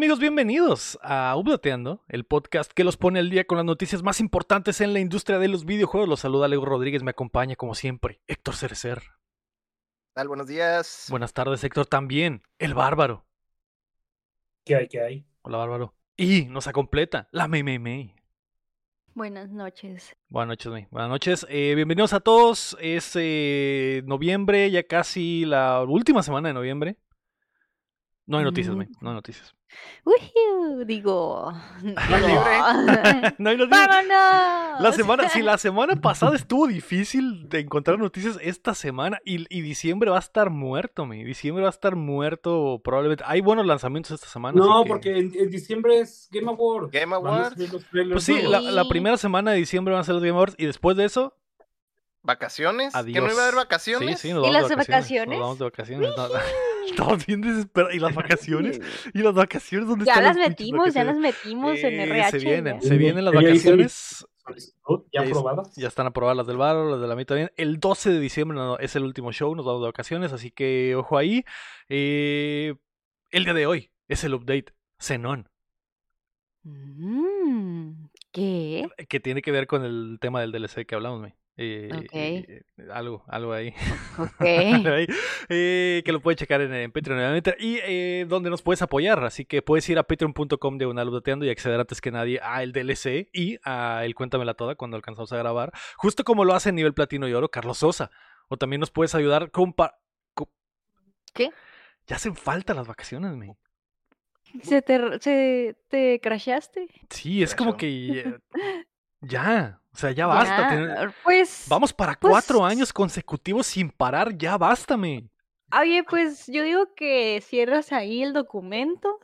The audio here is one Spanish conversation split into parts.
¿Qué tal amigos? Bienvenidos a Updateando, el podcast que los pone al día con las noticias más importantes en la industria de los videojuegos. Los saluda Leo Rodríguez, me acompaña como siempre Héctor Cerecer. tal? Buenos días. Buenas tardes Héctor también, el bárbaro. ¿Qué hay? ¿Qué hay? Hola bárbaro. Y nos completa la Mei Mei Mei. Buenas noches. Buenas noches, Mei. Buenas noches. Eh, bienvenidos a todos. Es eh, noviembre, ya casi la última semana de noviembre. No hay noticias, Mei. No hay noticias. Uy, digo. no hay noticias. ¡Vámonos! La semana, si la semana pasada estuvo difícil de encontrar noticias, esta semana y, y diciembre va a estar muerto, mi. Diciembre va a estar muerto probablemente. Hay buenos lanzamientos esta semana. No, que- porque en, en diciembre es Game Awards. Game Awards. los Pues sí, la, la primera semana de diciembre van a ser los Game Awards y después de eso, ¿Vacaciones? ¿Que adiós. no iba a haber Sí, vacaciones? sí, nos ¿Y vamos las de vacaciones. vacaciones? Nos vamos de vacaciones. no, no. Estamos bien desesperados. ¿Y las vacaciones? ¿Y las vacaciones? ¿Dónde Ya están las metimos, ya las metimos en Eh, RH. Se vienen, ya. se vienen las vacaciones. Ya aprobadas. Ya están aprobadas las del bar, las de la mitad también. El 12 de diciembre no, es el último show, nos vamos de vacaciones, así que ojo ahí. Eh, el día de hoy es el update Xenon, Mm, ¿Qué? que tiene que ver con el tema del DLC que hablamos, me. Eh, Ok. eh, algo, algo ahí. Ok. Algo ahí, eh, que lo puedes checar en, en Patreon nuevamente y eh, donde nos puedes apoyar. Así que puedes ir a patreon.com de updateando y acceder antes que nadie a el DLC y a el Cuéntamela Toda cuando alcanzamos a grabar. Justo como lo hace en nivel platino y oro Carlos Sosa. O también nos puedes ayudar con... pa- co- ¿Qué? Ya hacen falta las vacaciones, me. ¿Se te, se te crashaste? Sí, es como que... eh, Ya, o sea, ya basta. Ya, Pues. Vamos para pues- cuatro años consecutivos sin parar, ya bástame. Oye, pues yo digo que cierras ahí el documento,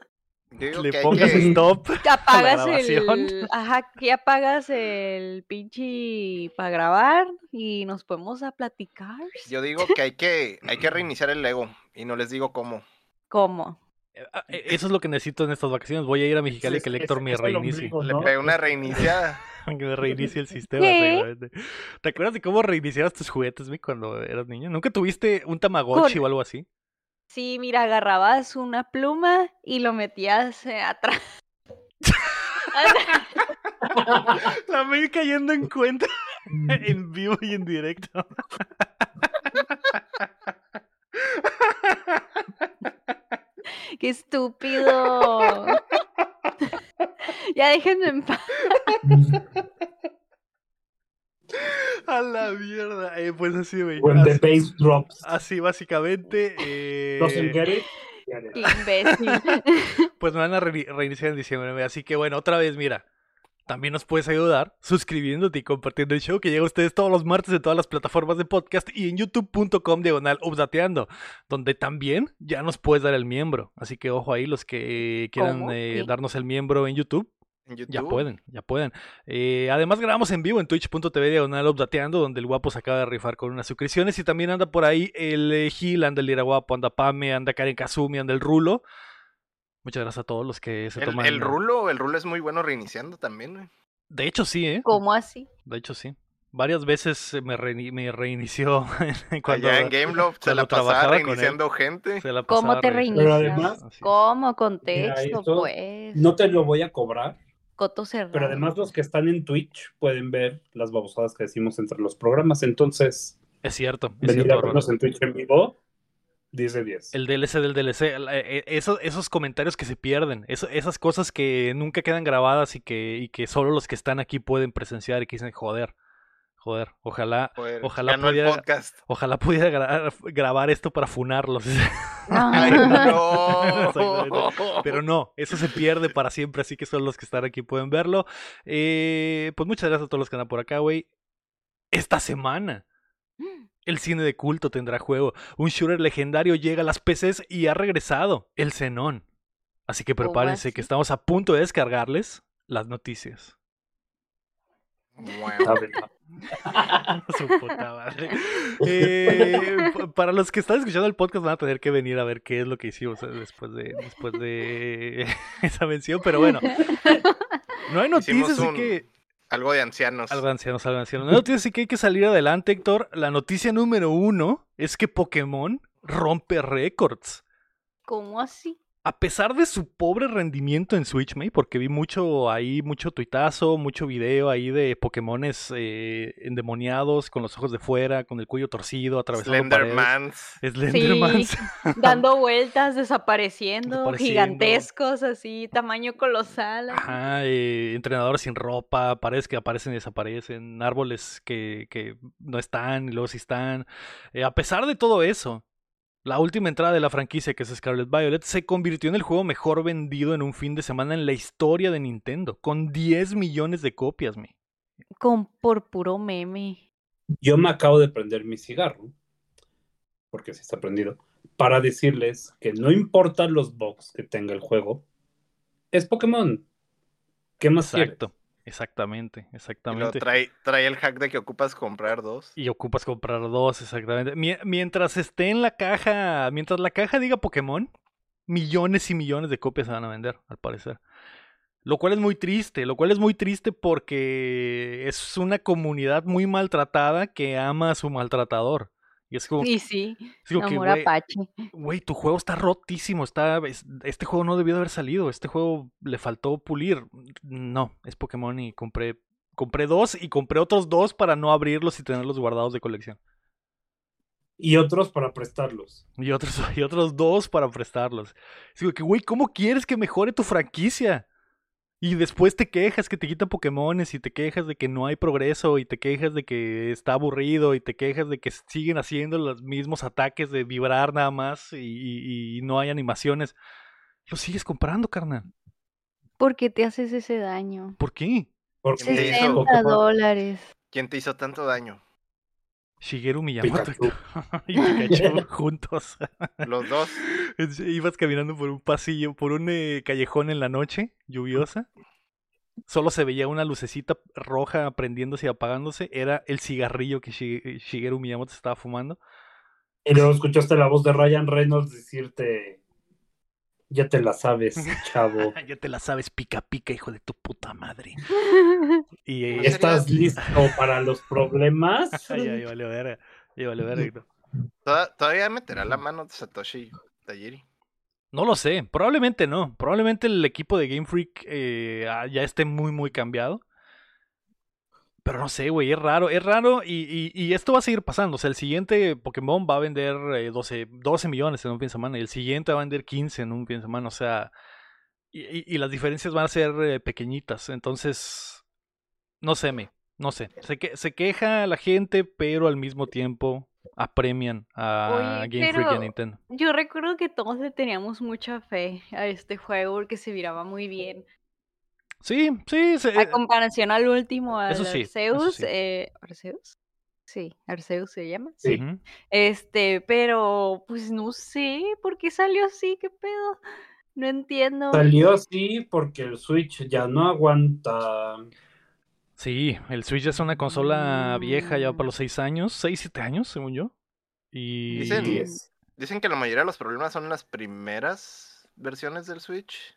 digo Le que pongas que- stop. que apagas el. Ajá, que apagas el pinche para grabar y nos podemos a platicar. Yo digo que hay que hay que reiniciar el Lego y no les digo cómo. ¿Cómo? Ah, eh, Eso es lo que necesito en estas vacaciones. Voy a ir a Mexicali Es- que el Héctor me reinicie. ombligo, Le pegué una reiniciada. Que me reinicie el sistema. ¿Te acuerdas de cómo reiniciabas tus juguetes, mi, cuando eras niño? ¿Nunca tuviste un Tamagotchi Con- o algo así? Sí, mira, agarrabas una pluma y lo metías eh, atrás. La me cayendo en cuenta en vivo y en directo. ¡Qué estúpido! ya déjenme en paz. A la mierda. Eh, pues así, güey. When the Así, bass drops. así básicamente. eh, imbécil. pues me van a re- reiniciar en diciembre. güey. Así que bueno, otra vez, mira. También nos puedes ayudar suscribiéndote y compartiendo el show que llega a ustedes todos los martes en todas las plataformas de podcast y en youtube.com diagonal updateando, donde también ya nos puedes dar el miembro. Así que ojo ahí, los que quieran eh, darnos el miembro en YouTube, En YouTube. ya pueden, ya pueden. Eh, además grabamos en vivo en twitch.tv diagonal updateando, donde el guapo se acaba de rifar con unas suscripciones y también anda por ahí el eh, Gil, anda el Lira Guapo, anda Pame, anda Karen Kazumi, anda el Rulo. Muchas gracias a todos los que se El, toman. el rulo, el rulo es muy bueno reiniciando también, güey. De hecho sí, ¿eh? ¿Cómo así? De hecho sí. Varias veces eh, me, reini- me reinició cuando Allá en Gameloft se la pasaba trabajaba con él. reiniciando gente. se la ¿Cómo pasaba te reiniciando. Pero reinicias? además-. ¿Cómo? Contexto, pues. No te lo voy a cobrar, Coto cerrado. pero además los que están en Twitch pueden ver las babosadas que decimos entre los programas. Entonces, Es cierto, es venir cierto. a vernos en Twitch en vivo, 10 de 10. El DLC del DLC, eh, eh, esos, esos comentarios que se pierden, esas cosas que nunca quedan grabadas y que, y que solo los que están aquí pueden presenciar y que dicen, joder, joder, ojalá, Joder, Ojalá pudiera- podcast. ojalá pudiera gra- grabar esto para funarlos. Ay, no. Pero no, eso se pierde para siempre, así que solo los que están aquí pueden verlo. Eh, pues muchas gracias a todos los que andan por acá, güey. Esta semana el cine de culto tendrá juego. Un shooter legendario llega a las PCs y ha regresado, el Xenón. Así que ¿Cómo prepárense que estamos a punto de descargarles las noticias. Bueno. ¿Saben? Su puta madre. Eh, para los que están escuchando el podcast van a tener que venir a ver qué es lo que hicimos eh, después de, después de esa mención, pero bueno. No hay noticias, así un- que Algo de ancianos. Algo de ancianos, algo de ancianos. No hay noticias, así que hay que salir adelante, Héctor. La noticia número uno es que Pokémon rompe récords. ¿Cómo así? A pesar de su pobre rendimiento en Switch, May, porque vi mucho ahí, mucho tuitazo, mucho video ahí de Pokémones eh, endemoniados, con los ojos de fuera, con el cuello torcido, atravesando paredes. Slendermans. Slendermans. Dando vueltas, desapareciendo, Desapareciendo. gigantescos, así, tamaño colosal. Ajá, eh, entrenadores sin ropa, paredes que aparecen y desaparecen, árboles que, que no están y luego sí están. Eh, a pesar de todo eso, la última entrada de la franquicia, que es Scarlet Violet, se convirtió en el juego mejor vendido en un fin de semana en la historia de Nintendo, con 10 millones de copias, me. Con por puro meme. Yo me acabo de prender mi cigarro, porque sí está prendido, para decirles que no importa los bugs que tenga el juego, es Pokémon. ¿Qué más quieres? Exacto, exactamente, Y exactamente. trae, trae el hack de que ocupas comprar dos. Y ocupas comprar dos, exactamente. Mie- Mientras esté en la caja, mientras la caja diga Pokémon, millones y millones de copias se van a vender, al parecer. Lo cual es muy triste, lo cual es muy triste porque es una comunidad muy maltratada que ama a su maltratador. Y es como, sí, es como que, amor güey, apache. güey, tu juego está rotísimo, está, es- este juego no debió de haber salido, este juego le faltó pulir. No, es Pokémon y compré, compré dos y compré otros dos para no abrirlos y tenerlos guardados de colección. Y otros para prestarlos. Y otros, y otros dos para prestarlos. Digo que, güey, ¿cómo quieres que mejore tu franquicia? Y después te quejas que te quitan Pokémones y te quejas de que no hay progreso y te quejas de que está aburrido y te quejas de que siguen haciendo los mismos ataques de vibrar nada más y, y- y no hay animaciones. Lo sigues comprando, carnal. ¿Por qué te haces ese daño? ¿Por qué? Porque ¿Quién te hizo? 60 Pokémon- dólares. ¿Quién te hizo tanto daño? Shigeru Miyamoto Pikachu. y Pikachu juntos. Los dos. Ibas caminando por un pasillo, por un eh, callejón en la noche lluviosa. Solo se veía una lucecita roja prendiéndose y apagándose. Era el cigarrillo que Shi- Shigeru Miyamoto estaba fumando. Y luego escuchaste la voz de Ryan Reynolds decirte, ya te la sabes, chavo. ya te la sabes, pica pica, hijo de tu puta madre. Y eh, ¿Estás listo para los problemas? ya, ya valió verga, ya valió verga. Toda- Todavía meterá la mano Satoshi No lo sé, probablemente no. Probablemente el equipo de Game Freak eh, ah, ya esté muy, muy cambiado. Pero no sé, güey, es raro, es raro y, esto va a seguir pasando. O sea, el siguiente Pokémon va a vender eh, 12, 12 millones en un fin de semana y el siguiente va a vender 15 en un fin de semana. O sea, y las diferencias van a ser eh, pequeñitas. Entonces, no sé, me, no sé. Se, que, se queja la gente, pero al mismo tiempo apremian a Oye, Game Freak y a Nintendo. Yo recuerdo que todos le teníamos mucha fe a este juego porque se miraba muy bien. Sí, sí, se- A comparación al último, al eso sí, eso Arceus, sí. eh, ¿Arceus? Sí, Arceus se llama. Sí. Este, pero pues no sé por qué salió así, qué pedo. No entiendo. Salió así porque el Switch ya no aguanta. Sí, el Switch es una consola vieja, ya para los 6 años, 6, 7 años, según yo. Y Dicen- Dicen que la mayoría de los problemas son las primeras versiones del Switch.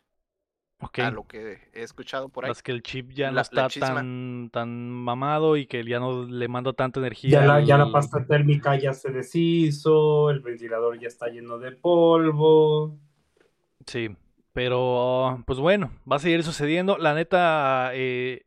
ok, A lo que he escuchado por ahí. las que el chip ya no La- está tan, tan mamado y que ya no le manda tanta energía. Ya la, ya la pasta térmica ya se deshizo, el ventilador ya está lleno de polvo. Sí, pero pues bueno, va a seguir sucediendo. La neta, eh,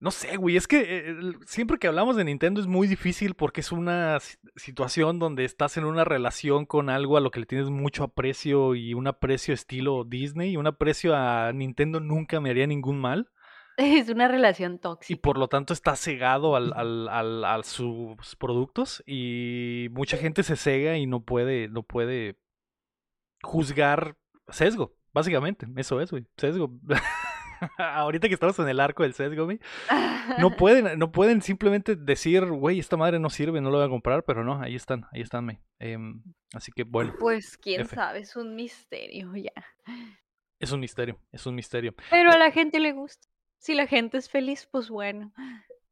no sé, güey, es que eh, siempre que hablamos de Nintendo es muy difícil porque es una si- situación donde estás en una relación con algo a lo que le tienes mucho aprecio y un aprecio estilo Disney y un aprecio a Nintendo nunca me haría ningún mal Es una relación y tóxica. por lo tanto está cegado al, al- al- a sus productos y mucha gente se cega y no puede, no puede juzgar sesgo, básicamente, eso es, güey, sesgo. Ahorita que estamos en el arco del sesgo, güey, no pueden, no pueden simplemente decir, güey, esta madre no sirve, no lo voy a comprar, pero no, ahí están, ahí están, güey. Em, así que bueno, Pues quién F. sabe, es un misterio ya. es un misterio, es un misterio. Pero a la gente le gusta. Si la gente es feliz, pues bueno.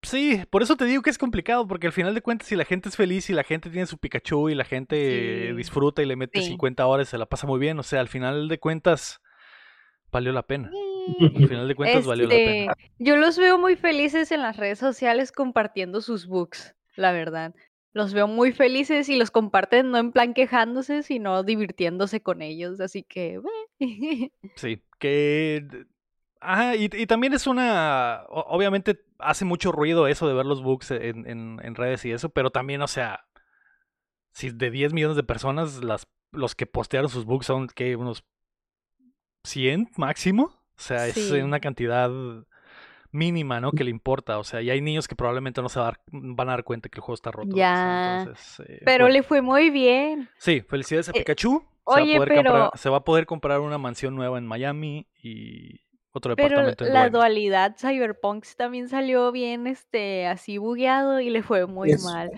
Sí, por eso te digo que es complicado, porque al final de cuentas, si la gente es feliz y la gente tiene su Pikachu y la gente Sí. disfruta y le mete Sí. 50 horas, se la pasa muy bien. O sea, al final de cuentas, valió la pena. Al final de cuentas, valió la pena. Este, Yo los veo muy felices en las redes sociales compartiendo sus books, la verdad. Los veo muy felices y los comparten no en plan quejándose, sino divirtiéndose con ellos. Así que. Sí, que... Ajá, y, y también es una... Obviamente hace mucho ruido eso de ver los bugs en, en- en redes y eso, pero también, o sea, si de 10 millones de personas, las, los que postearon sus bugs son, que Unos 100 máximo. O sea, es Sí. una cantidad mínima, ¿no? Que le importa. O sea, y hay niños que probablemente no se va a dar- van a dar cuenta que el juego está roto. Ya, entonces, eh, Pero bueno. le fue muy bien. Sí, felicidades a Eh, Pikachu. Se, oye, va a poder comprar, pero- se va a poder comprar una mansión nueva en Miami y otro Pero departamento en la dualidad Cyberpunk también salió bien, este, así bugueado y le fue muy Es- mal.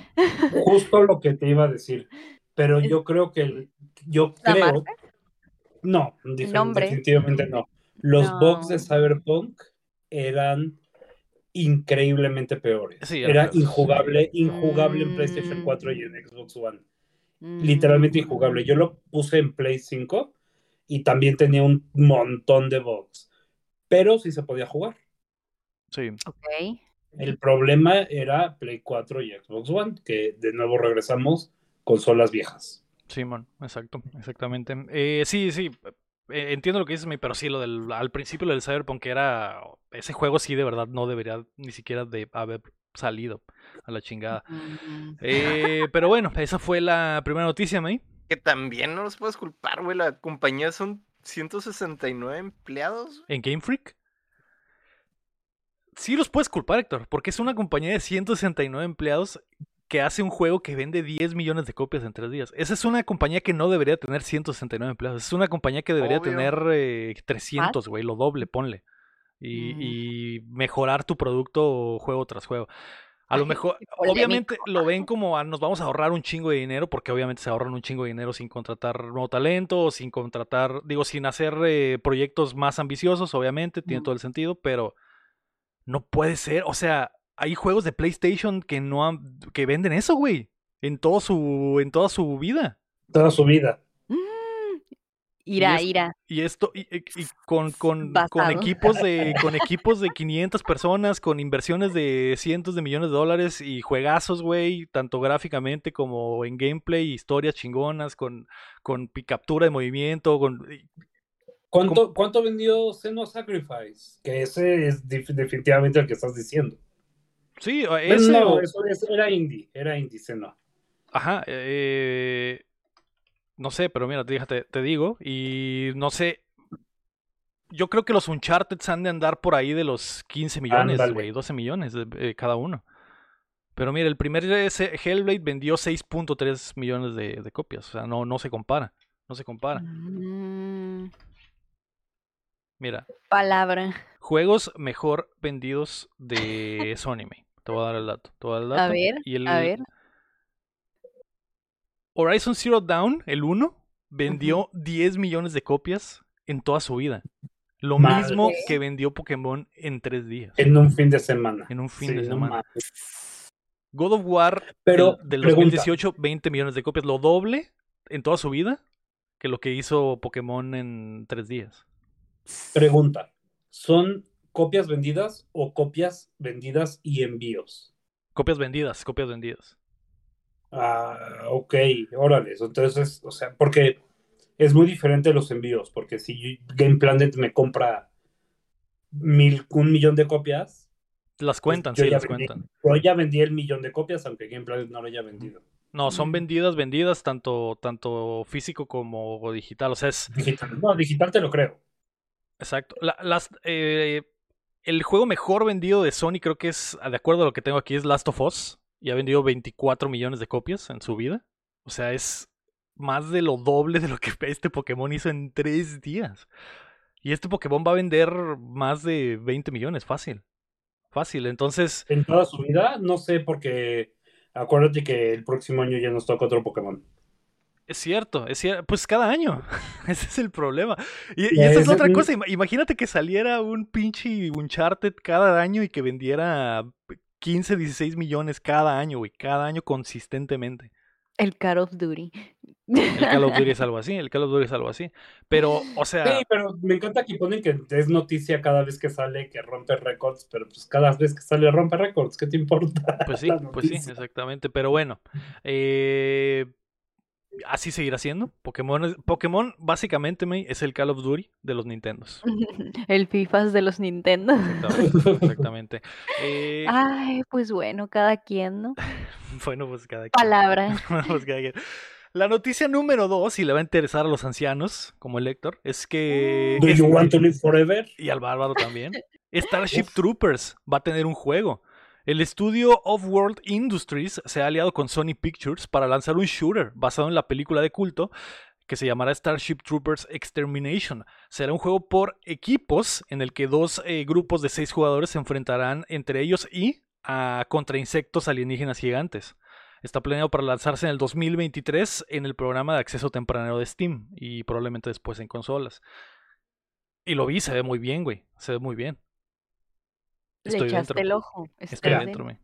Justo lo que te iba a decir. Pero yo creo que el- yo ¿La creo. marca? No, definitivamente no. Los bugs de No. Cyberpunk eran increíblemente peores. Sí, Era injugable, injugable en PlayStation Mm. 4 y en Xbox One. Literalmente Mm, injugable. Yo lo puse en Play 5 y también tenía un montón de bugs. Pero sí se podía jugar. Sí, Ok. El problema era Play 4 y Xbox One, que de nuevo regresamos consolas viejas. Simón, exacto, exactamente. Eh, sí, sí, entiendo lo que dices, mi, pero sí, lo del, al principio lo del Cyberpunk era, ese juego sí de verdad no debería ni siquiera de haber salido a la chingada. Mm, Eh, pero bueno, esa fue la primera noticia, May. Que también no los puedes culpar, güey. La compañía son 169 empleados. En Game Freak. Sí los puedes culpar, Héctor, porque es una compañía de 169 empleados que hace un juego que vende 10 millones de copias en tres días. Esa es una compañía que no debería tener 169 empleados. Es una compañía que debería Obvio. tener eh, 300, güey, lo doble, ponle. Y, Mm. y mejorar tu producto juego tras juego. A lo mejor, obviamente lo ven como a, nos vamos a ahorrar un chingo de dinero, porque obviamente se ahorran un chingo de dinero sin contratar nuevo talento, sin contratar, digo, sin hacer eh, proyectos más ambiciosos, obviamente, tiene todo el sentido, pero no puede ser, o sea, hay juegos de PlayStation que no han- que venden eso, güey, en todo su, en toda su vida. Toda su vida. mm, Ira, es- ira. Y esto, y, y- y con, con, con equipos de, con equipos de 500 personas, con inversiones de cientos de millones de dólares y juegazos, güey, tanto gráficamente como en gameplay, historias chingonas, con, con captura de movimiento, con... y- ¿Cuánto, ¿Cuánto vendió Senua Sacrifice? Que ese es definitivamente el que estás diciendo. Sí, ese no, o- eso, eso era indie, era indie Senua. Ajá, eh, no sé, pero mira, fíjate, te digo, y no sé, yo creo que los Uncharted han de andar por ahí de los 15 millones, güey, 12 millones de- eh, cada uno. Pero mira, el primer ese Hellblade vendió 6.3 millones de, de copias, o sea, no, no se compara, no se compara. Mm, Mira, palabra. juegos mejor vendidos de Sony. Te voy a dar el dato, te voy a dar el A dato. ver, y el, a ver. Horizon Zero Dawn, el 1, vendió 10 millones de copias en toda su vida. Lo Madre. mismo que vendió Pokémon en tres días. En un fin de semana. En un fin Sí, de semana. God of War Pero, del, del pregunta, 2018, 20 millones de copias. Lo doble en toda su vida que lo que hizo Pokémon en tres días. pregunta. ¿Son copias vendidas o copias vendidas y envíos? Copias vendidas, copias vendidas. Ah, ok, órale. Entonces, o sea, porque es muy diferente los envíos, porque si Game Planet me compra mil, un millón de copias, Las cuentan, yo sí, las vendí. cuentan. yo ya vendí el millón de copias, aunque Game Planet no lo haya vendido. No, son vendidas, vendidas, tanto, tanto físico como digital. O sea, es, Digital. No, digital te lo creo. Exacto. La- las, eh, el juego mejor vendido de Sony creo que es, de acuerdo a lo que tengo aquí, es Last of Us. Y ha vendido 24 millones de copias en su vida. O sea, es más de lo doble de lo que este Pokémon hizo en tres días. Y este Pokémon va a vender más de 20 millones, fácil. Fácil. Entonces, En toda su vida, no sé, porque acuérdate que el próximo año ya nos toca otro Pokémon. Es cierto, es cierto. Pues cada año. Ese es el problema. Y, esa es otra cosa. ima- Imagínate que saliera un pinche Uncharted cada año y que vendiera 15, 16 millones cada año, güey. Cada año consistentemente. El Call of Duty. El Call of Duty es algo así, el Call of Duty es algo así. Pero, o sea, Sí, pero me encanta que ponen que es noticia cada vez que sale que rompe récords, pero pues cada vez que sale rompe récords, ¿qué te importa? pues sí, pues sí, exactamente. Pero bueno, eh, así seguirá siendo. Pokémon, es- Pokémon básicamente me, es el Call of Duty de los Nintendos. El FIFAs de los Nintendo. Exactamente. exactamente. Eh, Ay, pues bueno, cada quien, ¿no? bueno, pues cada quien. Palabras. Pues cada quien. La noticia número dos, y le va a interesar a los ancianos, como el Héctor, es que. Do you este- want to live forever? y al bárbaro también. Starship. Troopers va a tener un juego. El estudio Off-World Industries se ha aliado con Sony Pictures para lanzar un shooter basado en la película de culto que se llamará Starship Troopers Extermination. Será un juego por equipos en el que dos eh, grupos de seis jugadores se enfrentarán entre ellos y a contra insectos alienígenas gigantes. Está planeado para lanzarse en el 2023 en el programa de acceso temprano de Steam y probablemente después en consolas. Y lo vi, se ve muy bien, güey. Se ve muy bien. Le Estoy echaste dentro. el ojo. Estoy dentro, güey.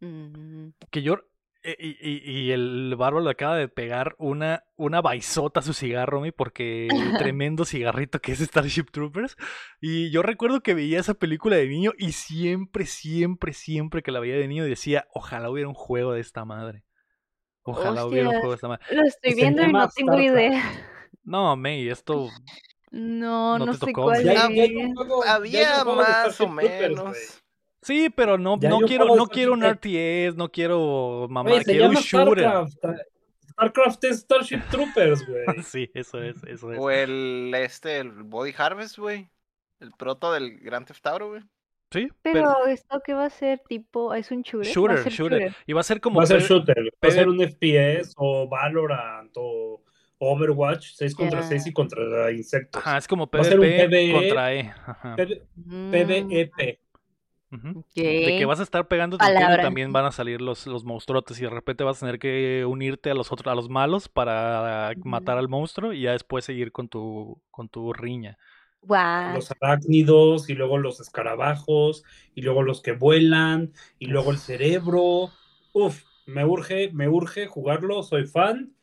Mm. Que yo. eh, Y, y- y el bárbaro le acaba de pegar una, una baizota a su cigarro, güey, porque el tremendo cigarrito que es Starship Troopers. Y yo recuerdo que veía esa película de niño y siempre, siempre, siempre que la veía de niño decía, ojalá hubiera un juego de esta madre. Ojalá hubiera un juego de esta madre. Lo estoy viendo y no tengo idea. No, May, esto No, No no, te sé tocó, cuál. Ya, ya juego- Había más o Troopers, menos. Sí, pero no, Ya no quiero, no quiero un RTS, no quiero mamá, quiero un shooter. StarCraft. StarCraft es Starship Troopers, güey. Sí, eso es, eso es. O el este, el Body Harvest, güey. El proto del Grand Theft Auto, güey. Sí, Pero esto qué va a ser tipo, es un shooter. Va a Shooter, ser shooter. Y va a ser como. Va a ser shooter, va a ser un FPS o Valorant o Overwatch, 6 contra Ya. 6 y contra insectos. Ajá, es como Va a ser un PvP PvE. contra E. Ajá. Ok. De que vas a estar pegando también van a salir los, los monstruotes y de repente vas a tener que unirte a los otros, a los malos para matar al monstruo y ya después seguir con tu, con tu riña. Los arácnidos y luego los escarabajos y luego los que vuelan y luego el cerebro. Uf, me urge, me urge jugarlo, soy fan.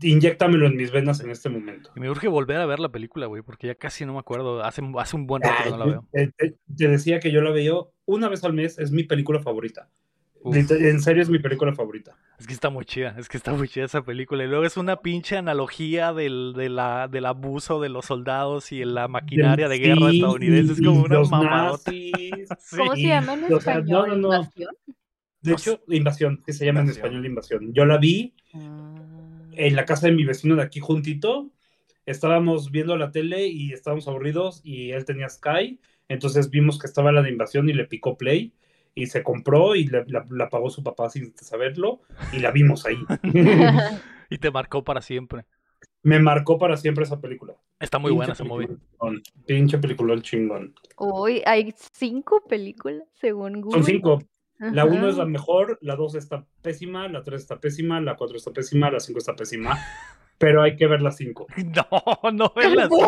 Inyéctamelo en mis venas en este momento. Y me urge volver a ver la película, güey, porque ya casi no me acuerdo. Hace, hace un buen rato que no la veo. te, decía que yo la veo una vez al mes, es mi película favorita. Uf. En serio es mi película favorita. Es que está muy chida, es que está muy chida esa película. Y luego es una pinche analogía del, de la, del abuso de los soldados y la maquinaria de guerra Sí, estadounidense. Es como una mamadota. Sí. ¿Cómo se llama en o sea, no, español? no, no. De hecho, Invasión, que se llama en español Invasión. Yo la vi Ah. En la casa de mi vecino de aquí juntito. Estábamos viendo la tele y estábamos aburridos y él tenía Sky. Entonces vimos que estaba la de Invasión y le picó play y se compró y le- la, la pagó su papá sin saberlo y la vimos ahí. y te marcó para siempre. Me marcó para siempre esa película. Está muy Pinche buena esa movie. Pinche película chingón. Uy, hay cinco películas según Google. Son cinco. La uno es la mejor, la dos está pésima, la tres está pésima, la cuatro está pésima, la cinco está pésima. Pero hay que ver la cinco. No, no verlas. ¿Por?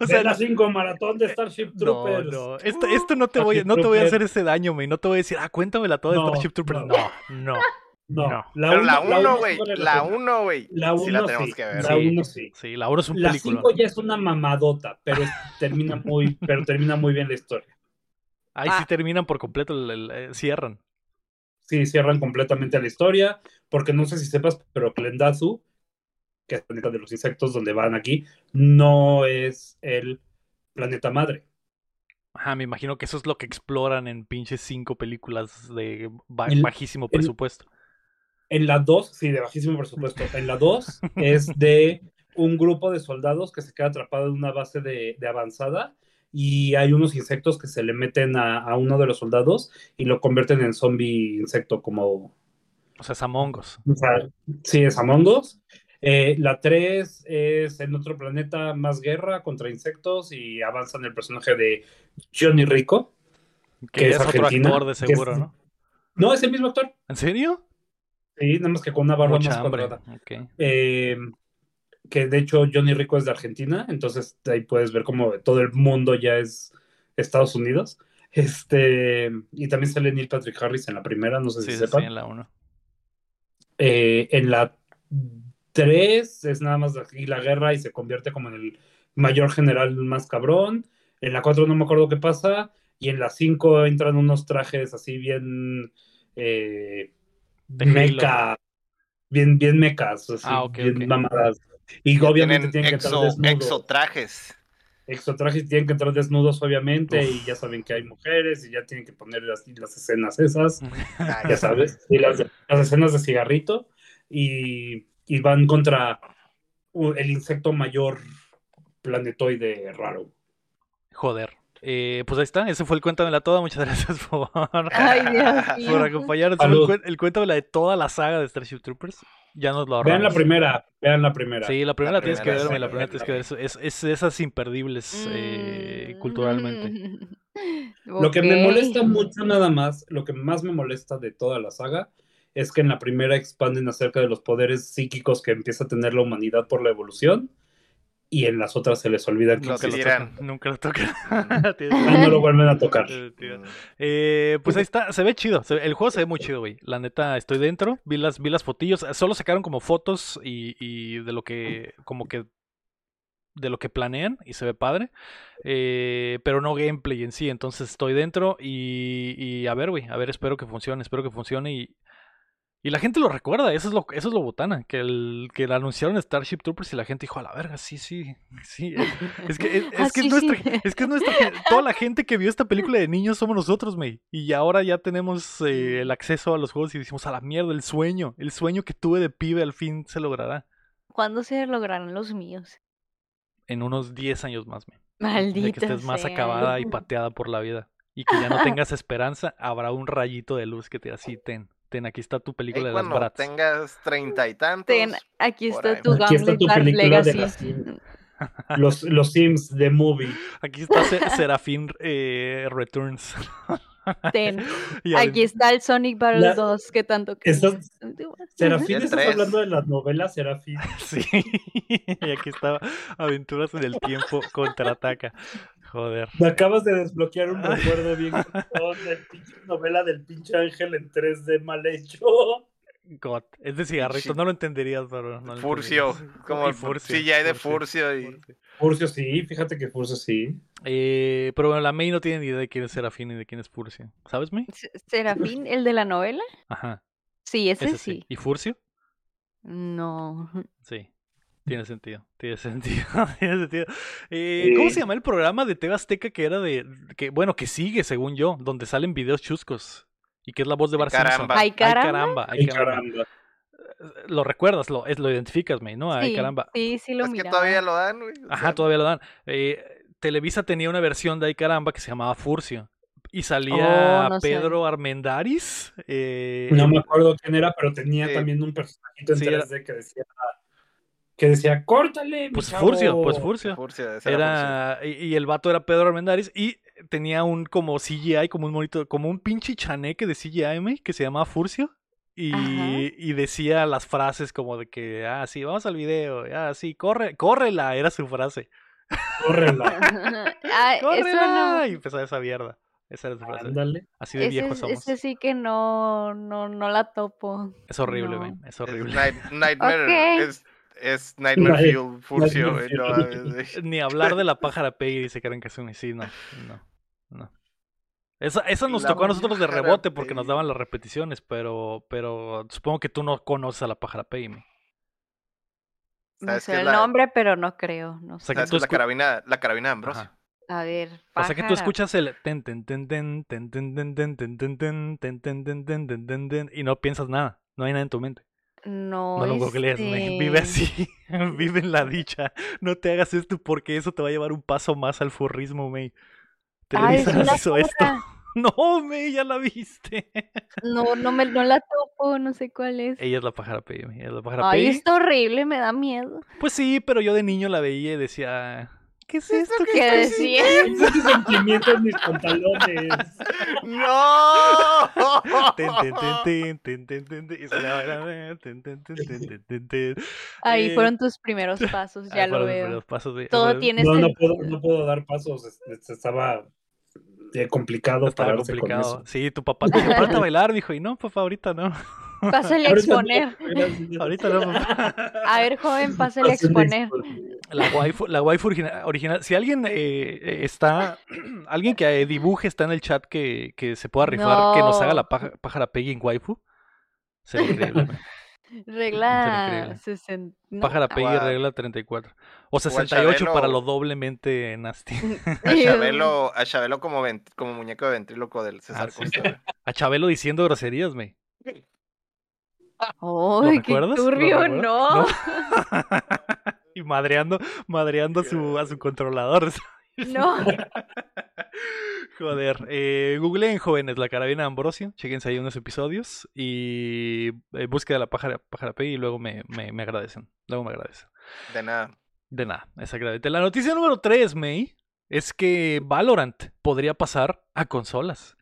O sea, Ver la cinco maratón de Starship no, Troopers. no. Esto, esto no te voy, a- no te voy a hacer ese daño, me. No te voy a decir, ah, cuéntamela toda de No, Starship Troopers. no. No, no. No, No. la Pero la uno- 1, uno güey. sí vale La pena. 1, güey. La Sí uno la tenemos sí, que ver. La Sí. uno sí. Sí, la 1 es un La película. 5 ya es una mamadota, pero termina muy, pero termina muy bien la historia. Ahí sí Ah. terminan por completo, el- el- eh, cierran. Sí, cierran completamente la historia, porque no sé si sepas, pero Klendazu, que es el planeta de los insectos donde van aquí, no es el planeta madre. Ajá, me imagino que eso es lo que exploran en pinches cinco películas de ba- El- bajísimo presupuesto. En la 2, sí, de bajísimo presupuesto. En la 2 es de un grupo de soldados que se queda atrapado en una base de, de avanzada y hay unos insectos que se le meten a, a uno de los soldados y lo convierten en zombie insecto como... O sea, es Among Us. o sea, sí, es Among Us. Eh, la 3 es en otro planeta más guerra contra insectos y avanzan el personaje de Johnny Rico. Que, Que es es otro actor de seguro, es- ¿no? No, es el mismo actor. ¿En serio? Sí, nada más que con una barba Mucha más cuadrada. ok. Eh, que de hecho Johnny Rico es de Argentina, entonces ahí puedes ver como todo el mundo ya es Estados Unidos. Este, y también sale Neil Patrick Harris en la primera, no sé Sí, si sí, sí, sepan. en la 1. Eh, en la 3 es nada más aquí la guerra y se convierte como en el mayor general más cabrón. En la 4 no me acuerdo qué pasa. Y en la 5 entran unos trajes así bien. Eh, meca. Bien, bien mecas, así, Ah, bien mamadas. Y obviamente Tienen tienen que entrar exo, desnudos. exotrajes. Exotrajes tienen que entrar desnudos, obviamente, Uf. y ya saben que hay mujeres, y ya tienen que poner las, las escenas esas, ya sabes, y las, las escenas de cigarrito, y, y van contra uh, el insecto mayor planetoide raro. Joder. Eh, pues ahí está, ese fue el Cuéntamela Toda. Muchas gracias por, Ay, Dios mío. por acompañarnos. El, Salud. cuen- el Cuéntamela de toda la saga de Starship Troopers. Ya nos lo Vean la ahorramos. primera, vean la primera. Sí, la primera La tienes que verme, sí, la la primera tienes que ver. Es, es, es de esas imperdibles eh, Mm. culturalmente. Lo que me molesta mucho nada más, lo que más me molesta de toda la saga, es que en la primera expanden acerca de los poderes psíquicos que empieza a tener la humanidad por la evolución, y en las otras se les olvida que Lo Nunca lo. Nunca lo tocan. Ah, no lo vuelven a tocar. Eh. Eh, pues ahí está, se ve chido. el juego se ve muy chido, güey. La neta, estoy dentro. Vi las, vi las fotillos. Solo sacaron como fotos y, y de lo que, como que, de lo que planean y se ve padre. Eh, pero no gameplay en sí. Entonces estoy dentro y, y a ver, güey. A ver, espero que funcione, espero que funcione y. Y la gente lo recuerda, eso es lo, eso es lo botana, que el que la anunciaron Starship Troopers y la gente dijo, a la verga, sí, sí, sí. Es, es que es, Ah, es que es nuestra, es que es nuestra gen- toda la gente que vio esta película de niños somos nosotros, May. Y ahora ya tenemos eh, el acceso a los juegos y decimos, a la mierda, el sueño, el sueño que tuve de pibe al fin se logrará. ¿Cuándo se lograrán los míos? En unos 10 años más, May. Maldita que estés más sea. acabada y pateada por la vida. Y que ya no tengas esperanza, habrá un rayito de luz que te así, ten, aquí está tu película de las cuando Bratz. tengas treinta y tantos. Ten, aquí está ahí. tu Aquí está Gambling tu Card película de Legacy. Los, los Sims de Movie. Aquí está Se- Serafín eh, Returns. Ten. Aquí está el Sonic Battle La- 2 que tanto Estás- querías. Serafín, ¿estás tres. hablando de las novelas, Serafín? Sí, y aquí está Aventuras en el Tiempo contraataca. Joder. Me acabas de desbloquear un recuerdo bien de pinche novela del pinche ángel en 3D mal hecho. God. Es de cigarrito, Sí. no lo entenderías, pero no lo Furcio. entenderías. Como Y el Furcio, CGI de Furcio, Furcio. y- Furcio. Furcio sí, fíjate que Furcio sí. Eh, pero bueno, la May no tiene ni idea de quién es Serafín ni de quién es Furcio. ¿Sabes, May? Se- ¿Serafín, el de la novela? Ajá. Sí, ese, Ese sí. sí. ¿Y Furcio? No. Sí. Tiene sentido, tiene sentido, tiene sentido. Eh, ¿Cómo se llama el programa de TV Azteca que era de, que bueno, que sigue según yo, donde salen videos chuscos y que es la voz de caramba. Ay, caramba. caramba, ay, caramba. caramba. Lo recuerdas, lo, es, lo identificas, May, ¿no? Ay, sí, caramba. sí, sí lo Es que todavía lo dan, güey. o Ajá, todavía lo dan. Eh, Televisa tenía una versión de Ay Caramba que se llamaba Furcio. Y salía Oh, no. Pedro Armendáriz. eh, No me acuerdo quién era, pero tenía también un personajito en Sí, era- 3D que decía que decía, córtale, mi Pues chavo". Furcio, pues Furcio. Furcio, era Era, y, y el vato era Pedro Armendáriz y tenía un como CGI, como un monito, como un pinche chaneque de CGI que se llamaba Furcio. Y, y decía las frases como de que, ah, sí, vamos al video, ah, sí, corre, córrela, era su frase. Córrela. ah, eso ¡Córrela! no. Y empezaba esa mierda. Esa era su frase. Ándale. Así de Ese, viejos somos. ese sí que no, no, no la topo. Es horrible, no. Es Es horrible. Night- Nightmare. Ok. Es, es Nightmare Night- Fuel Furcio. Nightmare no, Ni hablar de la pájara Peggy dice Karen Kazumi. Sí, no, no, no. Esa, esa nos La tocó a nosotros de rebote porque nos daban las repeticiones, pero, pero supongo que tú no conoces a la pájara Peggy. mi. No ¿Sabes sé el la- nombre, pero no creo. No sé. sea, que ¿Sabes tú qué es la carabina, la carabina de Ambrosio. Ajá. A ver, O sea que tú escuchas el ten ten ten ten ten ten ten ten ten ten ten ten ten ten ten ten ten ten y no piensas nada, no hay nada en tu mente. No, No lo googlees, May. vive este, así, vive en la dicha. No te hagas esto porque eso te va a llevar un paso más al furrismo, May. Televisa nos hizo esto. No, May, ya la viste. No, no me, no la topo, no sé cuál es. Ella es la pájara ella es la pájara Ay, está horrible, me da miedo. Pues sí, pero yo de niño la veía y decía, ¿Qué es esto que, que decía? Sentimientos en mis pantalones. ¡No! Ahí fueron tus primeros pasos, ya lo veo. Todo tienes no, no puedo, no puedo dar pasos, estaba complicado para complicado. Sí, tu papá, tu papá a bailar, dijo, y no, papá, ahorita no. Pásale a exponer. Ahorita no. papá. A ver, joven, pásale a exponer. expo- La waifu, la waifu origina- original. Si alguien eh, eh, está, alguien que eh, dibuje está en el chat que, que se pueda rifar, que nos haga la paja- pájara Peggy en waifu. Sería increíble. Regla. 60. no, Pájara ah, Peggy Guau. regla 34. O 68 para Chabelo. lo doblemente nasty. A Chabelo, a Chabelo como, como muñeco de ventríloco del César Ah, sí. A Chabelo diciendo groserías, me. ¿Lo Ay, qué turbio, recuerdas? no. y madreando, madreando a su, a su controlador. No. Joder, eh, googleen jóvenes la carabina de Ambrosio, chequense ahí unos episodios y eh, búsqueda la pájara, pájara Peggy y luego me, me, me agradecen. Luego me agradecen. De nada. De nada, exactamente. La noticia número 3, May, es que Valorant podría pasar a consolas.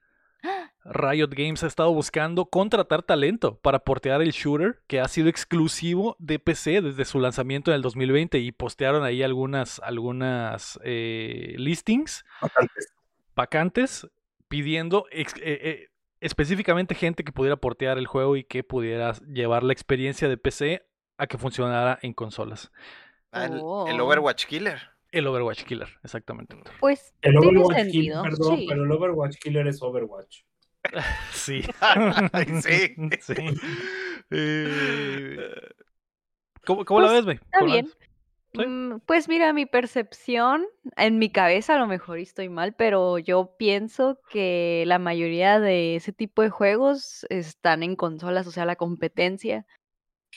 Riot Games ha estado buscando contratar talento para portear el shooter que ha sido exclusivo de PC desde su lanzamiento en el 2020 y postearon ahí algunas, algunas eh, listings vacantes pidiendo ex- eh, eh, específicamente gente que pudiera portear el juego y que pudiera llevar la experiencia de PC a que funcionara en consolas. Ah, el, el Oh. Overwatch Killer. El Overwatch Killer, exactamente. Pues El tiene Overwatch Killer, sentido. perdón, sí. pero el Overwatch Killer es Overwatch. Sí. Sí. Sí. Eh, ¿Cómo, cómo la Pues, ves, güey? está ¿Cómo la bien. Mm, Pues mira, mi percepción, en mi cabeza a lo mejor estoy mal, pero yo pienso que la mayoría de ese tipo de juegos están en consolas, o sea, la competencia.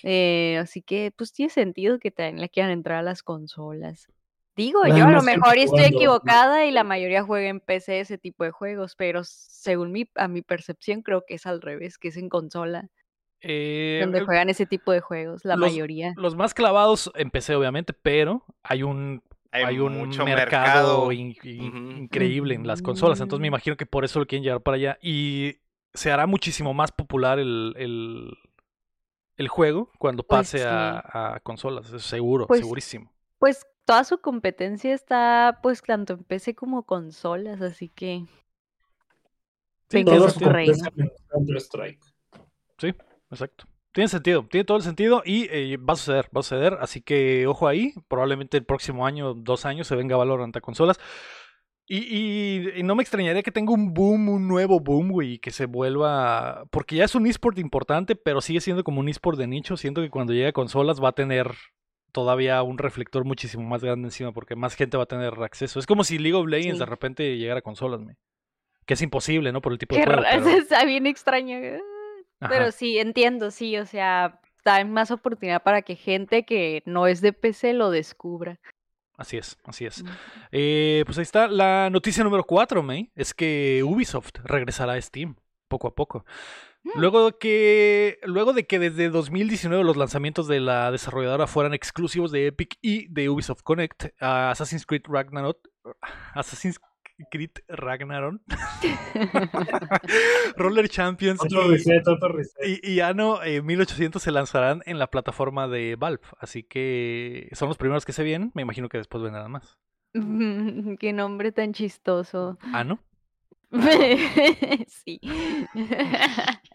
Eh, así que pues tiene sentido que también le quieran entrar a las consolas. Digo, Nada yo a lo mejor estoy jugando, ¿no? equivocada y la mayoría juega en PC ese tipo de juegos, pero según mi, a mi percepción creo que es al revés, que es en consola, Eh, donde eh, juegan ese tipo de juegos, la los- mayoría. Los más clavados empecé, obviamente, pero hay un Hay, hay un mucho mercado, mercado. in- in- Ujú. increíble en las consolas. Entonces me imagino que por eso lo quieren llevar para allá. Y se hará muchísimo más popular el, el, el juego cuando Pues pase a, a consolas. Seguro, Pues, segurísimo. Pues toda su competencia está pues tanto en PC como consolas, así que Sí, venga su reino. Counter-Strike. Sí, exacto. Tiene sentido, tiene todo el sentido y eh, va a suceder, va a suceder. Así que ojo ahí, probablemente el próximo año, dos años, se venga Valorant a consolas. Y, y- y no me extrañaría que tenga un boom, un nuevo boom, güey, y que se vuelva. Porque ya es un eSport importante, pero sigue siendo como un eSport de nicho. Siento que cuando llegue a consolas va a tener todavía un reflector muchísimo más grande encima, porque más gente va a tener acceso. Es como si League of Legends Sí. de repente llegara a consolas, me. Que es imposible, ¿no? Por el tipo de juego. pero- está bien extraño. Ajá. Pero sí, entiendo, sí, o sea, da más oportunidad para que gente que no es de PC lo descubra. Así es, así es. Eh, pues ahí está. La noticia número 4, May, es que Ubisoft regresará a Steam poco a poco. Luego de que, luego de que desde 2019 los lanzamientos de la desarrolladora fueran exclusivos de Epic y de Ubisoft Connect, Assassin's Creed Ragnarok, Assassin's Creed Ragnarok, Roller Champions Otro y, reset, otro reset. y, y Anno eh, 1800 se lanzarán en la plataforma de Valve. Así que son los primeros que se vienen. Me imagino que después vendrán más. Qué nombre tan chistoso. Anno. sí.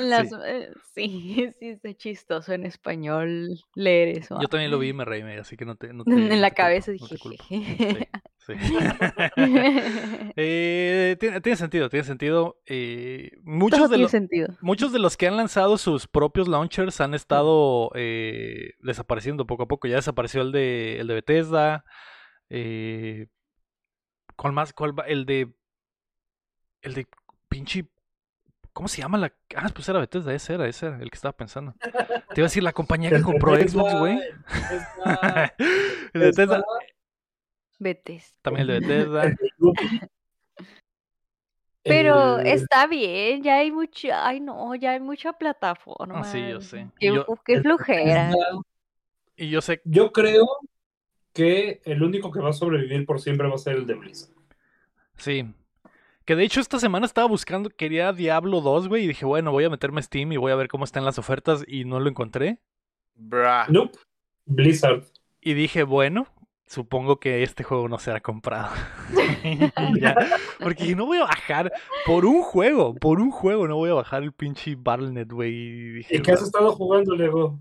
Las- eh, sí, sí, está chistoso en español leer eso. Yo también lo vi y me reí, así que no te. no te- en la te cabeza dije. Sí. Eh, tiene, tiene sentido, tiene sentido. eh, muchos, Todo de sentido. muchos de los que han lanzado sus propios launchers han estado eh, desapareciendo poco a poco. Ya desapareció el de, el de Bethesda. Eh, ¿Cuál más? ¿Cuál? El de. El de pinche. ¿Cómo se llama la.? Ah, pues era Bethesda, ese era, ese era el que estaba pensando. Te iba a decir la compañía que compró Bethesda, Xbox, güey. el Bethesda, de Bethesda. Vete. También el de Bethesda. Pero el- está bien, ya hay mucha, ay no, ya hay mucha plataforma. Ah, sí, yo sé. Qué, Yo- qué el flojera. Bethesda. Y yo sé, Yo creo que el único que va a sobrevivir por siempre va a ser el de Blizzard. sí. Que de hecho esta semana estaba buscando, quería Diablo 2, güey, y dije, bueno, voy a meterme a Steam y voy a ver cómo están las ofertas y no lo encontré. Bruh. Nope. Blizzard. Y dije, bueno, supongo que este juego no será comprado. Ya, Porque no voy a bajar por un juego, por un juego no voy a bajar el pinche Battle.net, güey. y dije, ¿Y qué has estado jugando, Lego?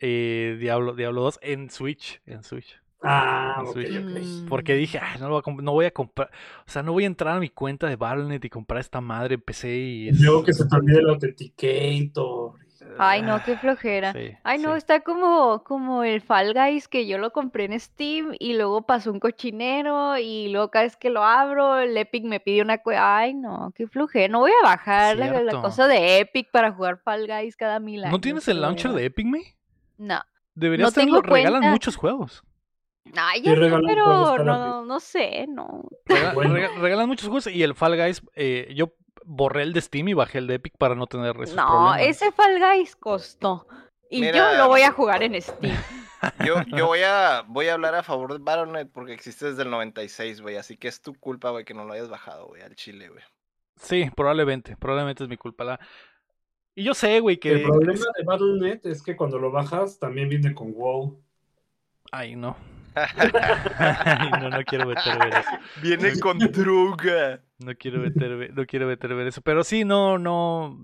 eh, Diablo, Diablo 2 en Switch, en Switch. Ah. Mm. Porque dije, "Ay, no, lo voy no voy a comprar, o sea, no voy a entrar a mi cuenta de Battle.net y comprar esta madre PC y es... Luego que se te olvide el Authenticator. Ay, no, qué flojera. Sí, Ay, no, sí. está como, como el Fall Guys que yo lo compré en Steam y luego pasó un cochinero y luego cada vez que lo abro, el Epic me pide una cueva. Ay, no, qué flojera. No voy a bajar la, la cosa de Epic para jugar Fall Guys cada mil años. ¿No tienes el launcher de Epic Me? No. Deberías tengo tenerlo, regalan cuenta. muchos juegos. Ay, Sí, ya sé, pero no, no sé, no. Bueno. regalan muchos juegos y el Fall Guys, eh, yo borré el de Steam y bajé el de Epic para no tener esos No, problemas. ese Fall Guys costó. Y yo lo voy a jugar en Steam. Yo, yo voy a voy a hablar a favor de Battle.net porque existe desde el 96, güey. Así que es tu culpa, güey, que no lo hayas bajado, güey, al chile, güey. Sí, probablemente, probablemente es mi culpa. La... Y yo sé, güey, que... El problema de Battle.net es que cuando lo bajas también viene con WoW. Ay, no. No, no quiero meterme en eso. Viene con droga. No quiero meterme, no quiero meterme en eso. Pero sí, no, no.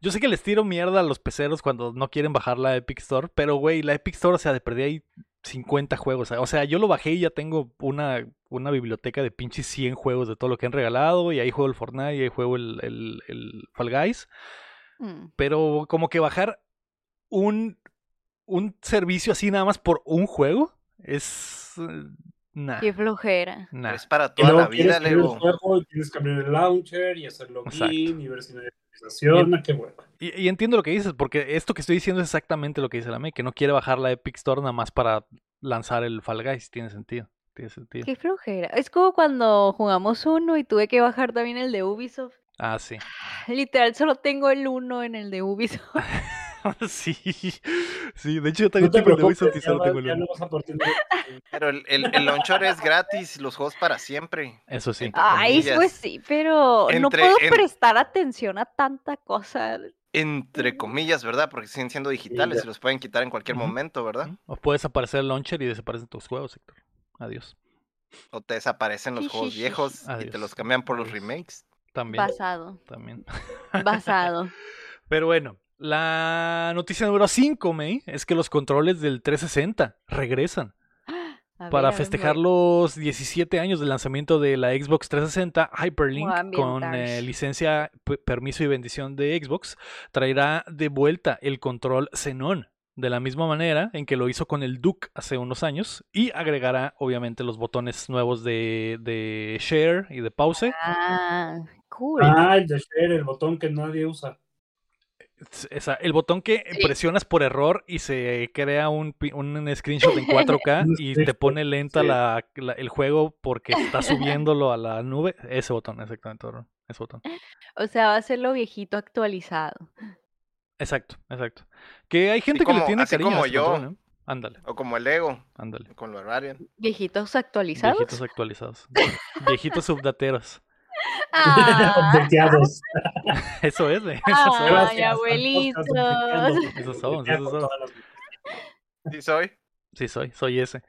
Yo sé que les tiro mierda a los peceros cuando no quieren bajar la Epic Store, pero güey, la Epic Store, o sea, de perdí ahí 50 juegos. O sea, yo lo bajé y ya tengo una, una biblioteca de pinches 100 juegos de todo lo que han regalado. Y ahí juego el Fortnite y ahí juego el, el, el Fall Guys. Mm. Pero como que bajar un, un servicio así nada más por un juego es. eh, Nah, Qué flojera. nah. Es para toda luego la vida, Lego. tienes que abrir el launcher y hacer login Exacto. y ver si no hay actualización. Ah, qué hueva. Y, y entiendo lo que dices, porque esto que estoy diciendo es exactamente lo que dice la May, que no quiere bajar la Epic Store nada más para lanzar el Fall Guys. Tiene sentido. Tiene sentido. Qué flojera. Es como cuando jugamos uno y tuve que bajar también el de Ubisoft. Ah, sí. Literal, solo tengo el uno en el de Ubisoft. sí. Sí, de hecho yo No también te tengo el ya, va- ya no vas a Pero el, el, el launcher es gratis, los juegos para siempre. Eso sí. Ay, pues sí, pero no puedo en- prestar atención a tanta cosa. Entre comillas, ¿verdad? Porque siguen siendo digitales y los pueden quitar en cualquier momento, ¿verdad? O puedes aparecer el launcher y desaparecen tus juegos, Héctor. Adiós. O te desaparecen los juegos viejos sí. y te Adiós. los cambian por los Adiós. remakes. También. Basado, También. basado. Pero bueno, la noticia número 5, May, es que los controles del 360 regresan. Para ver, festejar los 17 años del lanzamiento de la Xbox 360, Hyperlink, a con eh, licencia, permiso y bendición de Xbox, traerá de vuelta el control Xenon, de la misma manera en que lo hizo con el Duke hace unos años, y agregará obviamente los botones nuevos de, de Share y de Pause. Ah, cool. Ah, el de share, el botón que nadie usa. Esa- el botón que Sí. presionas por error y se crea un, un screenshot en 4K Un y te pone lenta sí. la- la- el juego porque está subiéndolo a la nube. Ese botón, exactamente, ese botón. O sea, va a ser lo viejito actualizado. Exacto, exacto. Que hay gente que como- le tiene así cariño a como ese yo. control, ¿eh? Ándale, O como el Lego, ándale. con el Barbarian. ¿Viejitos actualizados? Viejitos actualizados. Viejitos subdateros. Ah, Updateados. Eso es. Gracias, Ay, abuelitos. Esos somos, esos somos. Sí soy. Sí, soy, soy ese.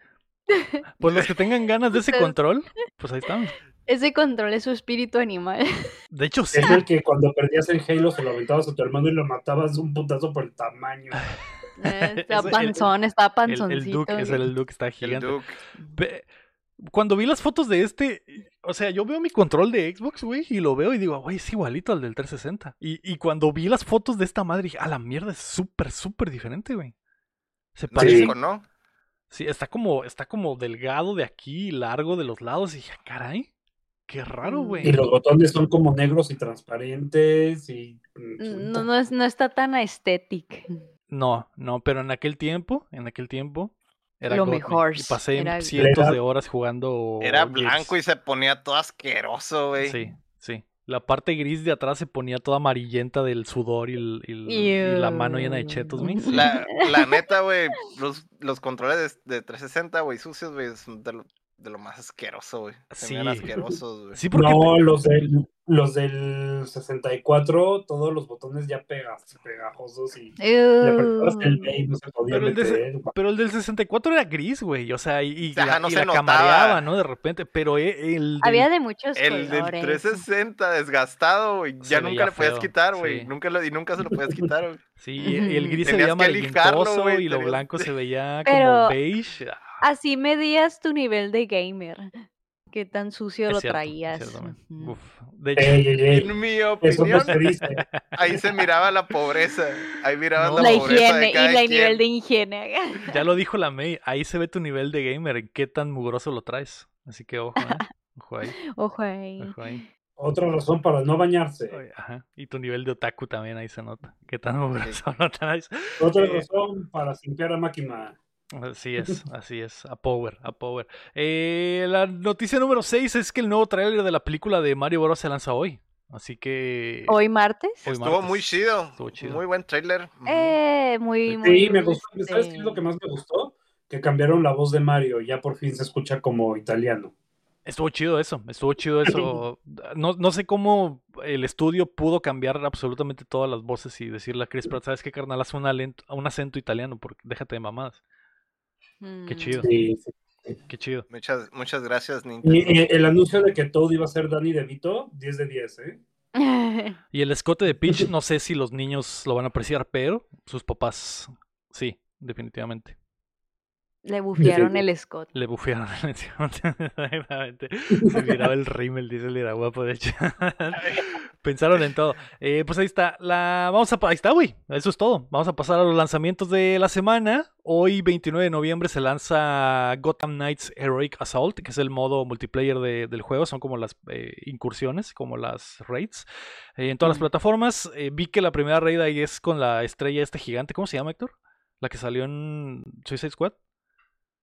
Pues los que tengan ganas de ese control, pues ahí estamos. Ese control es su espíritu animal. De hecho, sí. Es el que cuando perdías en Halo se lo aventabas a tu hermano y lo matabas un putazo por el tamaño. Eh, Está el- panzón, está El, panzoncito. el Duke, es el, el Duke está El gigante. Duke. Cuando vi las fotos de este, o sea, yo veo mi control de Xbox, güey, y lo veo y digo, güey, es igualito al del 360. Y, y cuando vi las fotos de esta madre, dije, a la mierda, es súper, súper diferente, güey. Se parece. disco, ¿no? Sí, está como, está como delgado de aquí y largo de los lados. Y dije, "Ah, caray, qué raro, güey. Y los botones son como negros y transparentes y... mm, No, no, es- no está tan estético. No, no, pero en aquel tiempo, en aquel tiempo, era Lo mejor, Y pasé era- cientos Era- de horas jugando. Era Gears. blanco y se ponía todo asqueroso, güey. Sí, sí. La parte gris de atrás se ponía toda amarillenta del sudor y, el- y el- y la mano llena de chetos, güey. La, la neta, güey, los, los controles de, de 360, güey, sucios, güey, son de lo- más asqueroso, güey. Sí. asquerosos, güey. Sí, porque No, los del, los del 64, todos los botones ya pegas, pegajosos y le apretabas el B y no se podía Pero el de meter. Pero el del 64 era gris, güey. O sea, y, y Ajá, la, no y se la camareaba, ¿no? De repente. Pero e- el. del- Había de muchos El del colores. 360 desgastado, güey. Ya nunca le podías feo, quitar, güey. sí. Nunca lo, y nunca se lo podías quitar, güey. Sí, y el gris se veía amarillentoso y lo blanco se veía Pero- como beige. Así medías tu nivel de gamer. Qué tan sucio es lo cierto, traías. cierto. Uf, De hecho, Ey, ey, ey, En mi opinión, ahí se miraba la pobreza. Ahí mirabas No. la, La pobreza higiene de y cada la quien. nivel de higiene. ya lo dijo la May. Ahí se ve tu nivel de gamer. Qué tan mugroso lo traes. Así que ojo, ¿eh? Ojo ahí. Ojo ahí. Ojo ahí. Otra razón para no bañarse. Oye, Ajá. Y tu nivel de otaku también ahí se nota. Qué tan mugroso lo traes. Otra Eh, razón para simpiar a máquina. Así es, así es, a Power, a Power. Eh, la noticia número 6 es que el nuevo tráiler de la película de Mario Bros. se lanza hoy. Así que... Hoy martes. hoy Estuvo martes. muy chido. Estuvo chido. Muy buen trailer. Ujú. Eh, muy, muy. Sí, me gustó. ¿Sabes qué es lo que más me gustó? Que cambiaron la voz de Mario. Ya por fin se escucha como italiano. Estuvo chido eso, estuvo chido eso. No, no sé cómo el estudio pudo cambiar absolutamente todas las voces y decirle a Chris Pratt, ¿sabes qué, carnal? Haz un, alento- un acento italiano, porque déjate de mamadas. Qué mm, chido, Sí, sí. qué chido. Muchas, muchas gracias, Nintendo. Y eh, el anuncio de que todo iba a ser Danny DeVito, 10 de 10, ¿eh? Y el escote de Peach, no sé si los niños lo van a apreciar, pero sus papás, sí, definitivamente. Le bufiaron el Scott. Le bufearon Exactamente. Se miraba el rímel, dice el era guapo, de hecho. Pensaron en todo. Eh, pues ahí está. La... Vamos a... Ahí está, güey. Eso es todo. Vamos a pasar a los lanzamientos de la semana. Hoy, 29 de noviembre, se lanza Gotham Knights Heroic Assault, que es el modo multiplayer de- del juego. Son como las eh, incursiones, como las raids. eh, en todas las plataformas. Vi que la primera raid ahí es con la estrella este gigante. ¿Cómo se llama, Héctor? La que salió en Suicide Squad.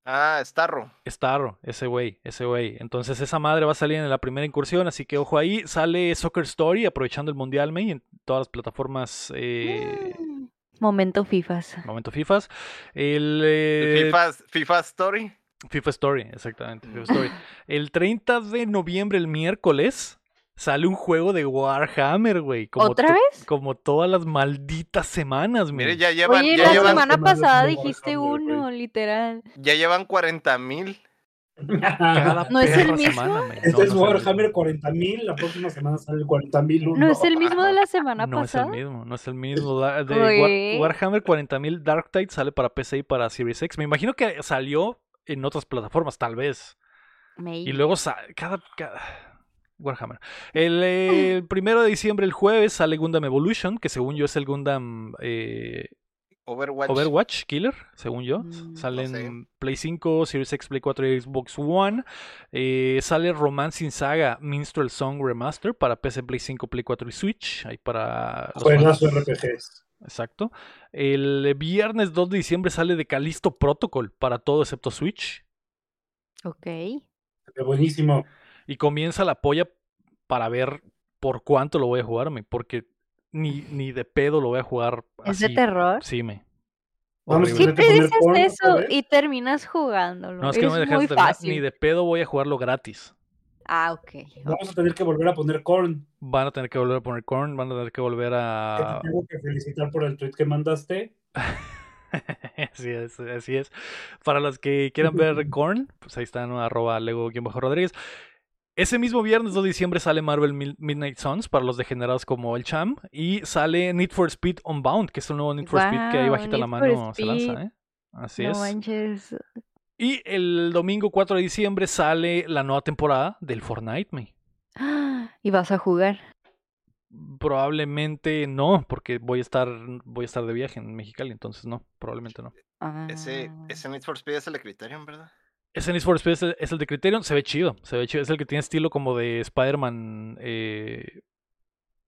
Ah, Starro. Starro, ese güey, ese güey. Entonces esa madre va a salir en la primera incursión, así que ojo ahí. Sale Soccer Story, aprovechando el Mundial May en todas las plataformas. Eh, Mm, Momento FIFAs. momento FIFAs. El El eh, FIFA, FIFA Story. FIFA Story, exactamente. FIFA Mm. Story. El 30 de noviembre, el miércoles, sale un juego de Warhammer, güey. como ¿Otra to- vez? Como todas las malditas semanas, Mire, men. ya llevan, Oye, ya la llevan, semana pasada dijiste Warhammer, güey. uno, literal. ya llevan 40 mil. Cada ¿No es el mismo? semana. Este No, es no Warhammer mismo. 40.000, la próxima semana sale el 40.000. ¿No es el mismo de la semana No es el pasada? mismo, no es el mismo. De War-. Warhammer 40.000 Dark Tide sale para PC y para Series X. Me imagino que salió en otras plataformas, tal vez. Maybe. Y luego cada- Warhammer. El, el primero de diciembre, el jueves, sale Gundam Evolution, que según yo es el Gundam eh, Overwatch. Overwatch Killer, según yo. Mm, sale no sé. en Play 5, Series X, Play 4 y Xbox One. Eh, sale Romancing Saga Minstrel Song Remaster para PC, Play 5, Play 4 y Switch. Ahí para fans. RPGs. Exacto. El eh, viernes 2 de diciembre sale de Callisto Protocol para todo excepto Switch. Ok. Qué buenísimo. Y comienza la polla para ver por cuánto lo voy a jugarme. Porque ni, ni de pedo lo voy a jugar ¿Es de así. terror? Sí, me. Vamos Siempre dices porno eso y terminas jugándolo. No, es que no me Eres dejas muy terminar. fácil. Ni de pedo voy a jugarlo gratis. Ah, ok. Vamos a tener que volver a poner Korn. Van a tener que volver a poner corn, van a tener que volver Que a. te tengo que felicitar por el tweet que mandaste. así es, así es. Para los que quieran ver Korn, pues ahí están, arroba Lego-Rodríguez. Ese mismo viernes 2 de diciembre sale Marvel Midnight Suns para los degenerados como el Cham. Y sale Need for Speed Unbound, que es el nuevo Need for Speed que ahí bajita la Need mano se lanza. ¿eh? Así no es. manches. Y el domingo 4 de diciembre sale la nueva temporada del Fortnite, me. Ah, Y vas a jugar. Probablemente no, porque voy a estar voy a estar de viaje en Mexicali, entonces no, probablemente no. Ese, Ah. ese Need for Speed es el de Criterion, ¿verdad? Ese Need for Speed es el, es el de Criterion, se ve chido, se ve chido, es el que tiene estilo como de Spider-Man eh,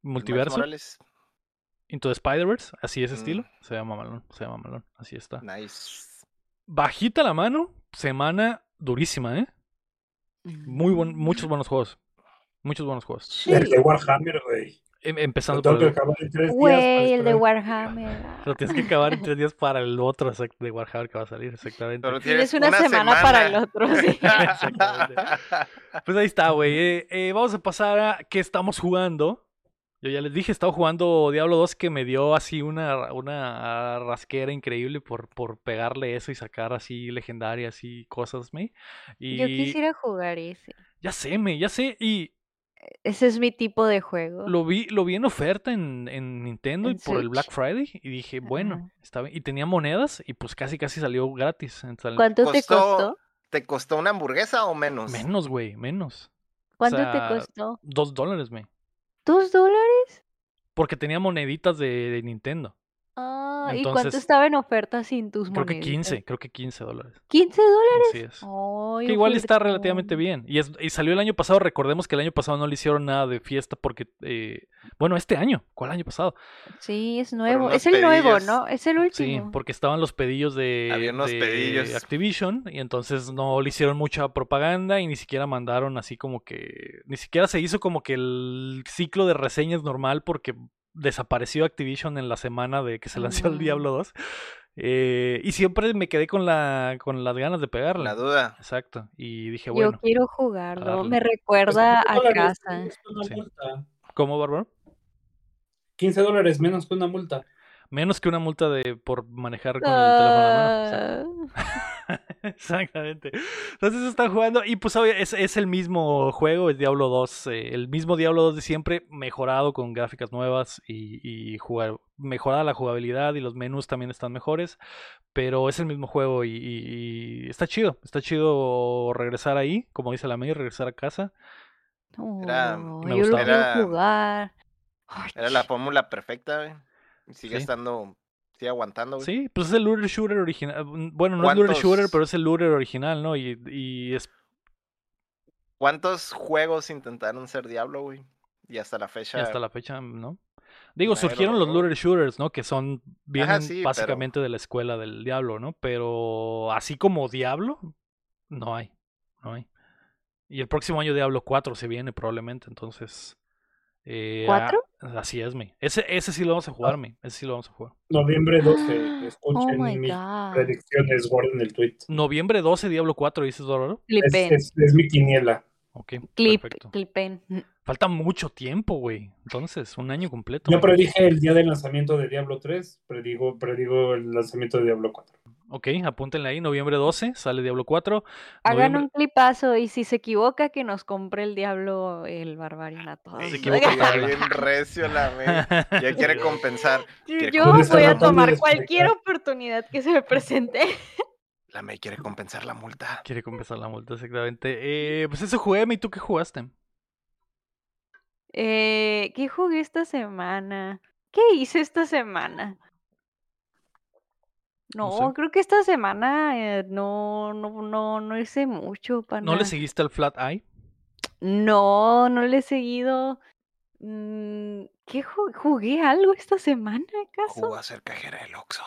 multiverso, Morales. Into the Spider-Verse, así ese estilo, Mm. se llama malón, se llama malón, así está. Nice. Bajita la mano, semana durísima, ¿eh? Muy buen, muchos buenos juegos, muchos buenos juegos. Sí. El de Warhammer, güey. Em- Empezando por que el, acabar en tres días. para Güey, el de. Warhammer. lo tienes que acabar en tres días para el otro de Warhammer que va a salir, exactamente. Tienes tienes una, semana, para el otro, sí. Exactamente. Pues ahí está, güey. Eh, eh, vamos a pasar a qué estamos jugando. Yo ya les dije, he estado jugando Diablo 2 que me dio así una, una rasquera increíble por, por pegarle eso y sacar así legendarias y cosas, me. Y Yo quisiera jugar ese. ya sé, me, ya sé. Y Ese es mi tipo de juego. lo vi, lo vi en oferta en, en Nintendo y ¿En por el? Black Friday. Y dije, bueno, Ajá. está bien. Y tenía monedas y pues casi casi salió gratis. Entonces, ¿Cuánto te Costó-? ¿Te costó una hamburguesa o menos? Menos, güey, menos. ¿Cuánto sea, te costó? Dos dólares, me. ¿Dos dólares? Porque tenía moneditas de, de Nintendo. Ah, ¿y cuánto estaba en oferta sin tus Creo que monedas? 15, creo que 15 dólares. ¿15 dólares? Así es. Ay, Que igual está relativamente bien. Y, es, y salió el año pasado. Recordemos que el año pasado no le hicieron nada de fiesta porque. eh, bueno, este año. ¿Cuál año pasado? Sí, es nuevo. Es el nuevo. ¿no? Es el Sí, último. porque estaban los pedillos de, Había unos de pedillos. Activision. Y entonces no le hicieron mucha propaganda y ni siquiera mandaron así como que. Ni siquiera se hizo como que el ciclo de reseñas normal porque desapareció Activision en la semana de que se lanzó el. Diablo 2. Eh, y siempre me quedé con la con las ganas de pegarle. La duda. Exacto. Y dije, Yo bueno, quiero jugarlo. Me recuerda a casa. menos que una Sí. multa. ¿cómo, Bárbaro? 15 dólares menos que una multa. Menos que una multa de por manejar con el teléfono en la mano. Ah, Exacto. Exactamente. Entonces están jugando y pues obvio, es, es el mismo juego, es Diablo 2, eh, el mismo Diablo 2 de siempre, mejorado con gráficas nuevas y, y jugar, mejorada la jugabilidad y los menús también están mejores, pero es el mismo juego y, y- y está chido, está chido regresar ahí, como dice la May, regresar a casa. Era- oh, me yo lo jugar. Era la fórmula perfecta, güey. Y sigue Sí. estando, sigue aguantando, güey. Sí, pues es el looter shooter original, bueno, no es looter ¿Cuántos- shooter, pero es el looter original, ¿no? Y, y es ¿Cuántos juegos intentaron ser Diablo, güey? Y hasta la Y fecha. hasta la fecha, ¿no? Digo, surgieron los looter shooters, ¿no? Que son, vienen sí, pero- básicamente de la escuela del diablo, ¿no? Pero así como Diablo, no hay, no hay. Y el próximo año Diablo 4 se viene probablemente, entonces... eh, ¿Cuatro? ah, así es, me. Ese, ese sí lo vamos a jugar, me. Ese sí lo vamos a jugar. Noviembre 12. Oh Escuchen my mis god. predicciones, guarden el tweet. Noviembre 12, Diablo 4, dices, Dororo. Es, Clipen. es- es mi quiniela. Ok, Clip, perfecto. clipen. Falta mucho tiempo, güey. Entonces, un año completo. Yo predije el día del lanzamiento de Diablo 3, predigo, predigo el lanzamiento de Diablo 4. Ok, apúntenle ahí, noviembre 12, sale Diablo 4. Hagan Noviembre- un clipazo y si se equivoca que nos compre el diablo el barbarian a todos. Ey, Se equivoca bien recio la. Ya quiere compensar. quiere Yo voy a tomar cualquier oportunidad que se me presente. La May quiere compensar la multa. Quiere compensar la multa, exactamente. Eh, pues eso jugué, ¿y tú qué jugaste? Eh, ¿Qué jugué esta semana? ¿Qué hice esta semana? No No, sé. creo que esta semana eh, no, no, no, no hice mucho para ¿No le seguiste al Flat Eye? No, no le he seguido. Mm, ¿Qué ju- jugué algo esta semana acaso? Jugó a ser cajera del Oxxo.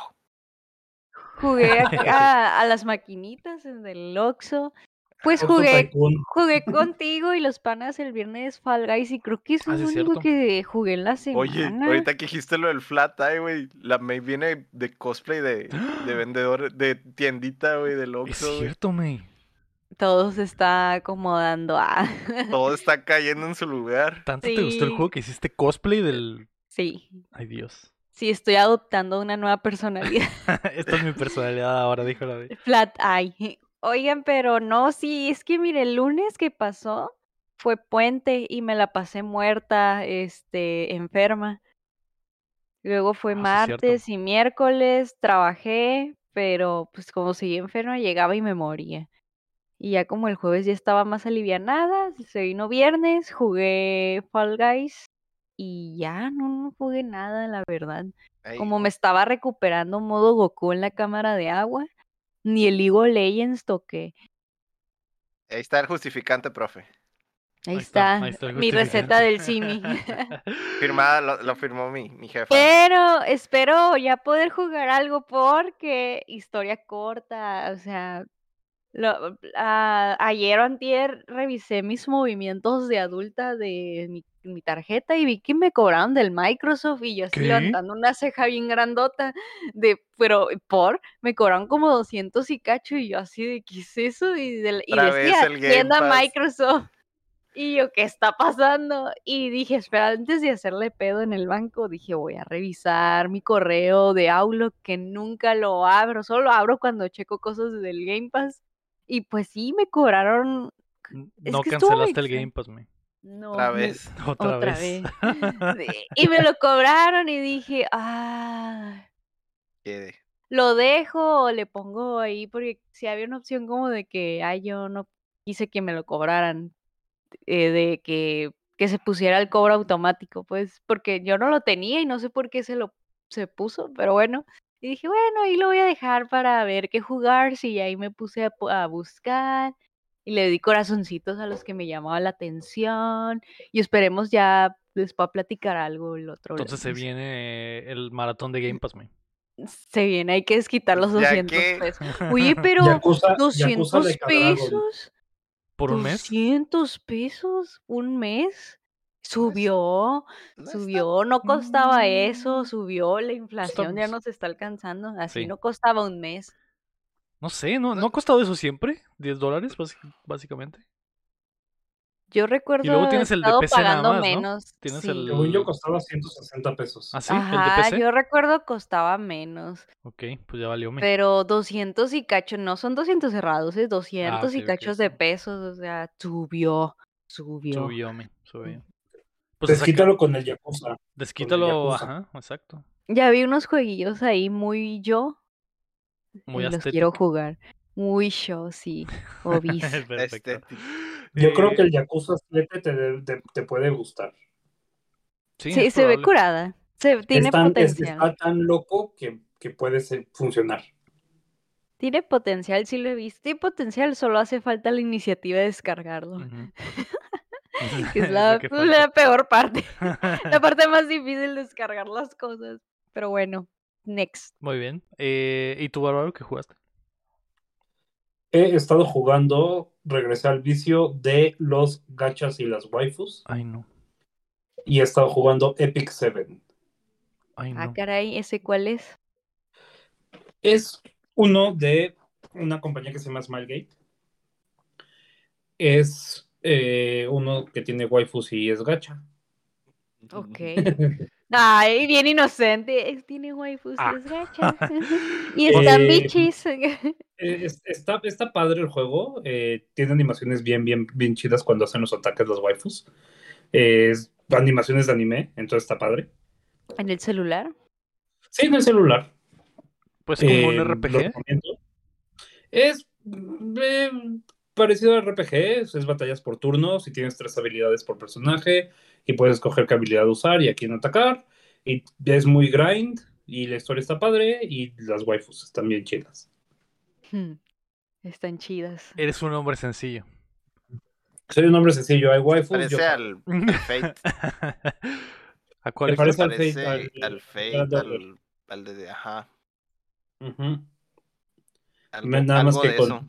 Jugué a, a- a las maquinitas en el Oxxo. Pues jugué, jugué contigo y los panas el viernes Fall Guys y creo que eso Ah, es lo es único cierto. que jugué en la Oye, semana. ahorita que dijiste lo del flat eye, güey. La May viene de cosplay de, de vendedor, de tiendita, güey, del Es Oxxo, güey. cierto, me. Todo se está acomodando a... Todo está cayendo en su lugar. ¿Tanto te gustó el juego que hiciste cosplay del... Sí, Ay, Dios. sí, estoy adoptando una nueva personalidad. Esta es mi personalidad ahora, dijo la de... Flat Eye. Oigan, pero no, sí, es que mire, el lunes que pasó fue puente y me la pasé muerta, este, enferma. Luego fue Ah, sí, martes y miércoles, trabajé, pero pues como seguí enferma, llegaba y me moría. Y ya como el jueves ya estaba más alivianada, se vino viernes, jugué Fall Guys y ya no, no jugué nada, la verdad. Como me estaba recuperando modo Goku en la cámara de agua, ni el League of Legends toqué. Ahí está el justificante, profe. Ahí, Ahí está, ahí está el mi receta del Simi. Firmada, lo, lo firmó mi, mi jefa. Pero espero ya poder jugar algo porque historia corta, o sea, Lo- a- ayer o antier revisé mis movimientos de adulta de mi, mi tarjeta y vi que me cobraron del Microsoft y yo así ¿Qué? levantando una ceja bien grandota de, pero por, me cobraron como 200 y cacho y yo así de, ¿qué es eso? Y, del- y decía, tienda Pass". Microsoft. Y yo, ¿qué está pasando? Y dije, espera, antes de hacerle pedo en el banco, dije, voy a revisar mi correo de Outlook, que nunca lo abro, solo lo abro cuando checo cosas del Game Pass. Y pues sí, me cobraron. Es No que cancelaste el. Game Pass, me. No, Otra me- vez. Otra, Otra vez. Y me lo cobraron y dije, ah, Quede. lo dejo o le pongo ahí, porque si había una opción como de que, ay, yo no quise que me lo cobraran, eh, de que, que se pusiera el cobro automático, pues, porque yo no lo tenía y no sé por qué se lo se puso, pero bueno. Y dije, bueno, ahí lo voy a dejar para ver qué jugar, si ahí me puse a, buscar y le di corazoncitos a los que me llamaban la atención y esperemos ya después platicar algo el otro Entonces se viene el maratón de Game Pass, me. Se viene, hay que desquitar los Ya 200 que- pesos. Oye, pero Yakuza- Yakuza 200 de cada Dragon. pesos. ¿Por un mes? 200 pesos un mes. Subió, No está- subió, no costaba eso, Mm. subió, la inflación ya nos está alcanzando, así Sí. no costaba un mes. No sé, ¿no, ¿no ha costado eso siempre? ¿10 dólares, básicamente? Yo recuerdo luego tienes el de PC nada pagando más, ¿no? menos. Tienes sí. el- Según yo costaba 160 pesos. ¿Ah, sí? ¿El Ajá, de PC? yo recuerdo costaba menos, Ok, pues ya valió, me. pero 200 y cacho, no son 200 cerrados, es 200 y ok, ok, cachos de sí. pesos, o sea, subió, subió. Subió, me. Subió. Pues saca- Desquítalo con el Yakuza. desquítalo, Yakuza. ajá, exacto. Ya vi unos jueguillos ahí muy yo Muy los quiero jugar. Muy yo, sí, obis. Yo creo Eh, que el Yakuza 7 te, te- te puede gustar. Sí, Sí, se ve curada. Se, tiene es tan, es- potencial. está tan loco que, que puede ser- funcionar. Tiene potencial, sí lo he visto. Tiene potencial, solo hace falta la iniciativa de descargarlo. Ujú. Que es la, peor parte. La parte más difícil de descargar las cosas. Pero bueno, next. Muy bien. Eh, ¿Y tú, Bárbaro, qué jugaste? He estado jugando, regresé al vicio de los gachas y las waifus. Ay, no. Y he estado jugando Epic 7. Ay, Ah, no. caray, ¿ese cuál es? Es uno de una compañía que se llama Smilegate. Es eh, uno que tiene waifus y es gacha. Ok. Ay, bien inocente. Tiene waifus Ah. y es gacha. y están Eh, bichis. Eh, es- está, está padre el juego. eh, tiene animaciones bien, bien, bien chidas cuando hacen los ataques los waifus. Eh, es animaciones de anime, entonces está padre. ¿En el celular? Sí, en el celular. Pues como un Eh, RPG. Es eh, parecido al RPG, es, batallas por turnos y tienes tres habilidades por personaje y puedes escoger qué habilidad usar y a quién atacar. Y es muy grind y la historia está padre y las waifus están bien chidas. Hmm, Están chidas. Eres un hombre sencillo. Soy un hombre sencillo, hay waifus. Parece yo- al, al Fate. ¿A cuál parece al Fate, al- al Fate, al- al, al de, ajá. Algo, Nada más algo que de con, eso.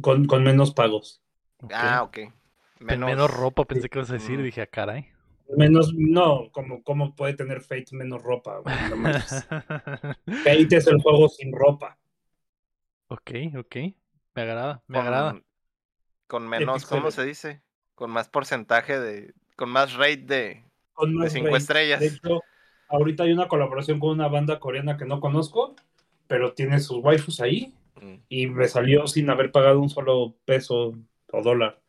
Con, con menos pagos. Ah, ok. Menos, menos ropa, pensé que ibas a decir. Mm. Dije, ah, caray. Menos, no, como, como puede tener Fate menos ropa. Fate es el juego sin ropa. ok, ok. Me agrada, me con, agrada. con menos, ¿cómo se dice? Con más porcentaje de. Con más rate de. Con más cinco rate. estrellas. De hecho, ahorita hay una colaboración con una banda coreana que no conozco, pero tiene sus waifus ahí. Y me salió sin haber pagado un solo peso o dólar.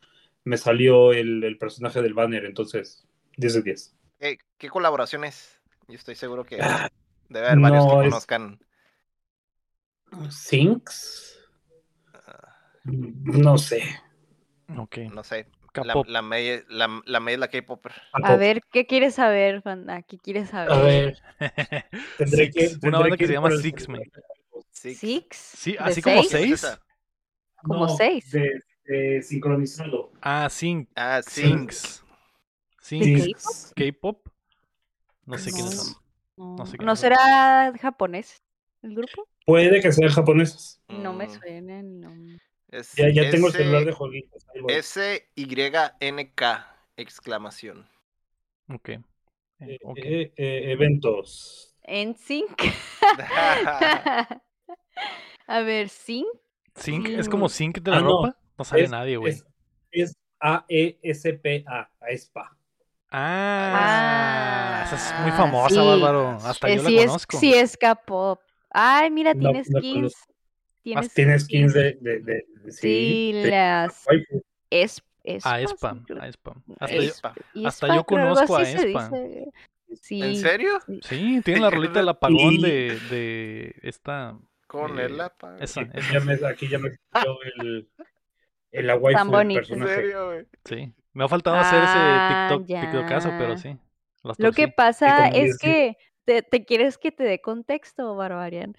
Me salió el, el personaje del banner, entonces 10 de 10. ¿Qué, qué colaboraciones? Yo estoy seguro que Ah, debe haber varios no, que es- conozcan. ¿Sinks? ah, No sé. Ok. no sé. La, la May, la, la es la K-Popper. A ver, ¿qué quieres saber, Fanda? ¿Qué quieres saber? A ver, tendré que. Tendré Una banda que se llama Six, man. ¿Six? Sí, ¿De así como seis? ¿Quién es seis. esa? Como No, seis. De, de sincronizado. Ah, Sync. Ah, Sinks. Sinks. ¿De Sinks. K-pop. No sé quiénes No. son. No, No sé ¿no será japonés el grupo? Puede que sean japoneses. No me Mm, nombre. Es Ya, ya tengo el celular de voy. S-Y-N-K, exclamación. Ok. Eh, Eh, ok. eh, eh, eventos. En sync. A ver, sync. Zinc, sí. ¿es como zinc de la Ah, no. ropa? No sale Es- nadie, güey. Es, es A-E-S-P-A, AESPA. Ah, esa es muy Ah, famosa, sí. Bárbaro. Hasta Eh, yo sí la es, conozco. sí es K-pop. Ay, mira, No, tiene no skins. Tiene Tiene skins de. de, de- de- Sí, de- las es, espas, A Espa, a Espa. Hasta yo, Espa. hasta conozco a Espa. dice. Sí, ¿En serio? Sí, tiene la rolita del apagón de, de esta. Con Eh, el apa. Aquí ya me, aquí ya me el, el la waifu Tan del bonito. ¿En personaje. serio, güey? sí. Me ha faltado hacer Ah, ese TikTok, TikTokazo, pero sí. Lo que pasa es que te, te quieres que te dé contexto, Barbarian.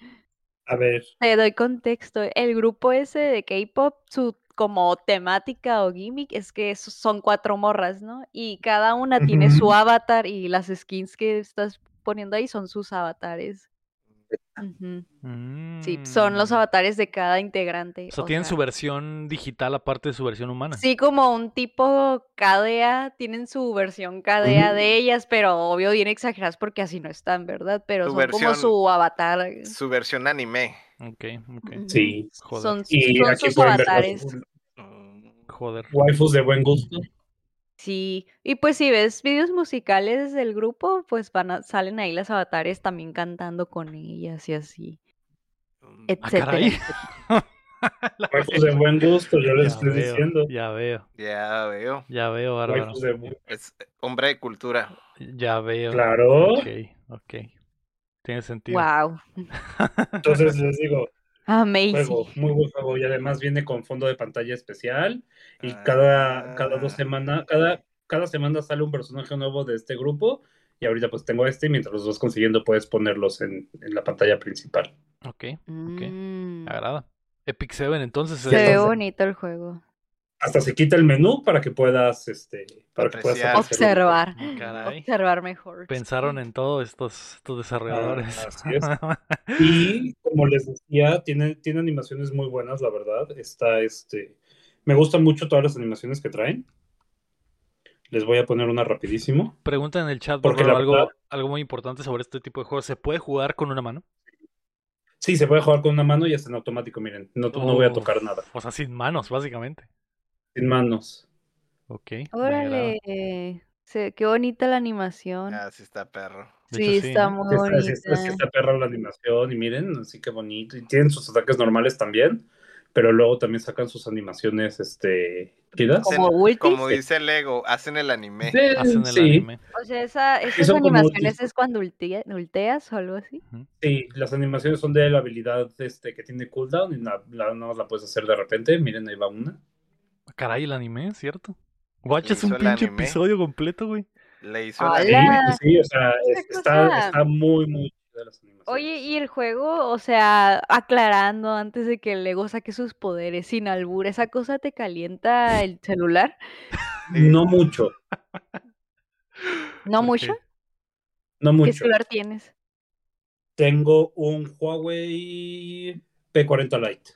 A ver, Te doy contexto. El grupo ese de K-pop, su como temática o gimmick es que son cuatro morras, ¿no? Y cada una tiene su avatar y las skins que estás poniendo ahí son sus avatares. Sí, son los Mm. avatares de cada integrante. O sea, o tienen sea, su versión digital aparte de su versión humana. Sí, como un tipo KDA, tienen su versión KDA de ellas, pero obvio bien exageradas porque así no están, ¿verdad? Pero Su son como su avatar. Su versión anime. Ok, ok. Sí. Joder. Son, Y son sus avatares. los Joder. waifus de buen gusto. Sí, y pues si ves videos musicales del grupo, pues van a- salen ahí las avatares también cantando con ellas y así, mm. Ah, etcétera. La Waifus de buen gusto, yo les Ya estoy veo, diciendo. Ya veo, Ya veo. ya veo, Bárbaro. Waifus de buen Es eh, hombre de cultura. Ya veo. Claro. Ok, ok. Tiene sentido. Wow, Entonces les digo, amazing. juego, muy buen juego. Y además viene con fondo de pantalla especial. Y cada, cada dos Ah. semanas, cada, cada semana sale un personaje nuevo de este grupo. Y ahorita pues tengo este y mientras los vas consiguiendo puedes ponerlos en, en la pantalla principal. Ok, Mm, me agrada. Epic Seven, entonces. Se ve bonito el juego. Hasta se quita el menú para que puedas, este, para que puedas Observar, Caray. observar mejor. Pensaron en todo estos, estos desarrolladores. Ah, así es. Y como les decía, tiene, tiene animaciones muy buenas, la verdad. Está este. Me gustan mucho todas las animaciones que traen. Les voy a poner una rapidísimo. Pregunta en el chat, Porque algo, verdad- algo muy importante sobre este tipo de juegos. ¿Se puede jugar con una mano? Sí, se puede jugar con una mano y hasta en automático, miren. No, no voy a tocar nada. O sea, sin manos, básicamente. Sin manos. Ok. Órale, se- qué bonita la animación. Ah, sí está perro. Sí, hecho, sí, está ¿eh? muy Sí está, sí bonita. está- sí está perra la animación y miren, así que bonito. Y tienen sus ataques normales también, pero luego también sacan sus animaciones este, chidas. Como dice Lego, hacen el anime. Sí, Hacen el sí, anime. O sea, esa, esas animaciones es cuando ultea- ulteas o algo así. sí, las animaciones son de la habilidad este, que tiene cooldown y la, la, no la puedes hacer de repente. Miren, ahí va una. Caray, el anime, ¿cierto? Watch, es un pinche episodio completo, güey. Le hizo el anime. sí, sí, o sea, es- está, muy, muy chida las animaciones. Oye, y el juego, o sea, aclarando antes de que el Lego saque sus poderes sin albur, ¿esa cosa te calienta el celular? No mucho, ¿No mucho? no ¿Qué mucho. celular tienes? Tengo un Huawei P40 Lite.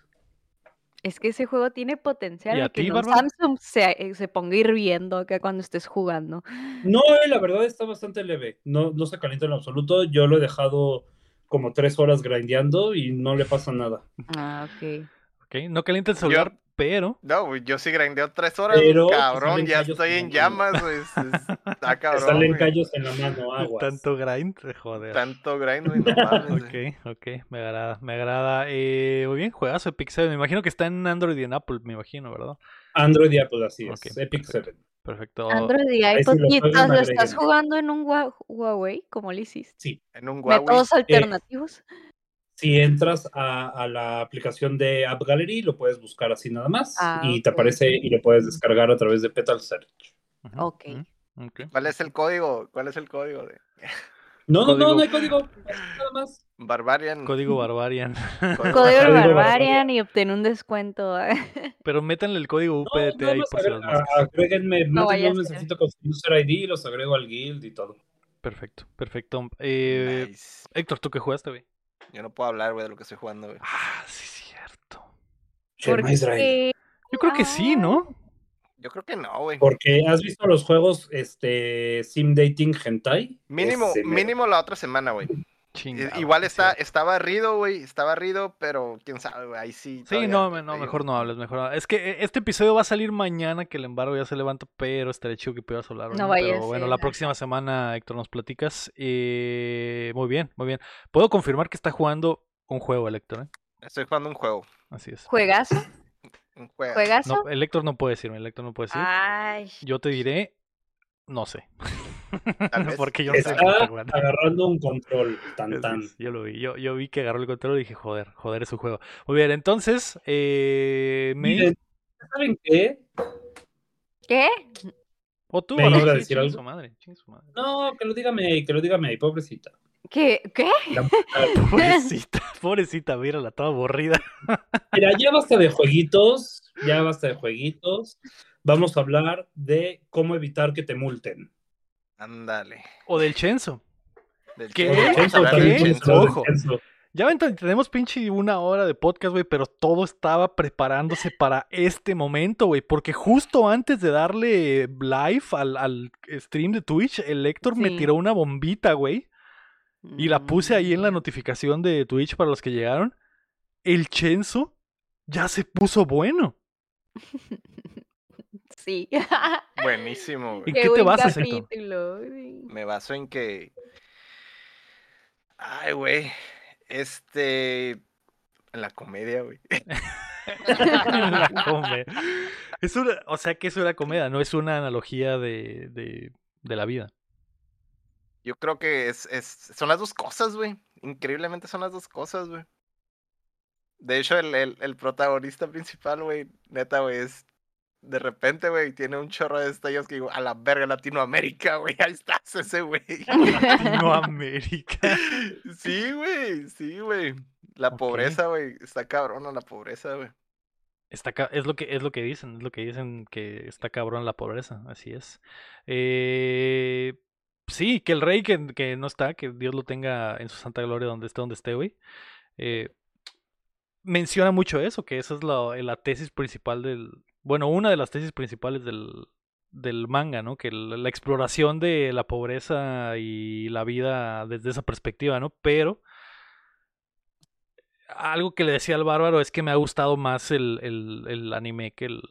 Es que ese juego tiene potencial ¿Y a que ti, Bárbara? Samsung se, eh, se ponga hirviendo acá cuando estés jugando. No, eh, la verdad está bastante leve. No, no se calienta en absoluto. Yo lo he dejado como tres horas grindeando y no le pasa nada. Ah, ok. Ok, no calienta el celular, pero. No, yo sí grindeo tres horas, Pero cabrón, ya estoy en en la llamas, es- es- Está Te cabrón, salen güey. callos en la mano, aguas. Tanto grind, joder. Tanto grind, güey, no mames. Ok, ok, me agrada, me agrada. Eh, muy bien, juegazo Epic 7. Me imagino que está en Android y en Apple, me imagino, ¿verdad? Android y Apple, así es. Ok, Epic perfecto. 7. Perfecto. Android y iPod. lo ¿Y estás- lo estás jugando en un Hua- Huawei? ¿Cómo lo hiciste? Sí. En un Huawei. ¿Métodos alternativos? Si entras a, a la aplicación de App Gallery, lo puedes buscar así nada más. Ah, y te aparece y lo puedes descargar a través de Petal Search. Ok. ¿Cuál es el código? ¿Cuál es el código de No, no, Código. no, no hay código. Nada más. Barbarian? Código Barbarian. Código- Barbarian Barbarian. y obtén un descuento. Pero métanle el código No, UPT nada ahí más por si agréguenme, No un mensajito con su user ID y los agrego al guild y todo. Perfecto, perfecto. Eh, Nice. Héctor, ¿tú qué jugaste, güey? Yo no puedo hablar, güey, de lo que estoy jugando, güey. Ah, sí, cierto. Porque... Yo creo que sí, ¿no? Yo creo que no, güey. Porque has visto los juegos este Sim Dating Hentai? Mínimo, Ese mínimo la otra semana, güey. Chingado, I- Igual sí. está, está barrido, güey. Está barrido, pero quién sabe, güey. Ahí sí. Sí, no, me- no, mejor no hables, mejor no. Es que eh, este episodio va a salir mañana que el embargo ya se levanta, pero estaría chido que pudieras hablar. No ¿no? vaya a Pero bueno, la próxima semana, Héctor, nos platicas. Eh, muy bien, muy bien. Puedo confirmar que está jugando un juego, el Héctor, ¿eh? Estoy jugando un juego. Así es. ¿Juegazo? Un juego. ¿Juegazo? No, el Héctor no puede decirme, el Héctor no puede decir. Ay, Yo te diré, no sé. Porque yo no sé Está jugando. agarrando un control tan tan. es, Yo lo vi, yo, yo vi que agarró el control y dije, joder, joder, es su juego. Muy bien, entonces, eh, me... Miren, ¿saben qué? ¿qué? O tú, ¿Me Bárbara, iba a sí, decir chingue algo? su madre, chingue su madre. No, que lo diga May, que lo diga May, pobrecita. ¿Qué? ¿Qué? La- Pobrecita, pobrecita, mírala, toda aburrida. Mira, ya basta de jueguitos, ya basta de jueguitos. Vamos a hablar de cómo evitar que te multen. Ándale. O del Chenzo. Del ¿Qué? Chenzo, ¿Qué? Chenzo. Ojo. Chenzo. Ya tenemos pinche una hora de podcast, güey, pero todo estaba preparándose para este momento, güey, porque justo antes de darle live al, al stream de Twitch, el Héctor me tiró una bombita, güey, y la puse ahí en la Mm. notificación de Twitch para los que llegaron. El Chenzo ya se puso bueno. Sí. Buenísimo, ¿En güey. qué te basas, capítulo. Me baso en que. Ay, güey. Este. En la comedia, güey. La come- Es una, o sea que es una comedia, no es una analogía de, de, de la vida. Yo creo que es, es, son las dos cosas, güey. Increíblemente son las dos cosas, güey. De hecho, el, el, el protagonista principal, güey, neta, güey, es. De repente, güey, tiene un chorro de destellos que digo, a la verga, Latinoamérica, güey, ahí estás ese, güey. Latinoamérica. Sí, güey, sí, güey. La pobreza, güey, está cabrona la pobreza, güey. Está es lo que es lo que dicen, es lo que dicen que está cabrón la pobreza, así es. Eh, sí, que el rey que, que no está, que Dios lo tenga en su santa gloria donde esté, donde esté, güey. eh, menciona mucho eso, que esa es la, la tesis principal del, bueno, una de las tesis principales del, del manga, ¿no? Que la, exploración de la pobreza y la vida desde esa perspectiva, ¿no? Pero algo que le decía al bárbaro es que me ha gustado más el, el, el anime que el,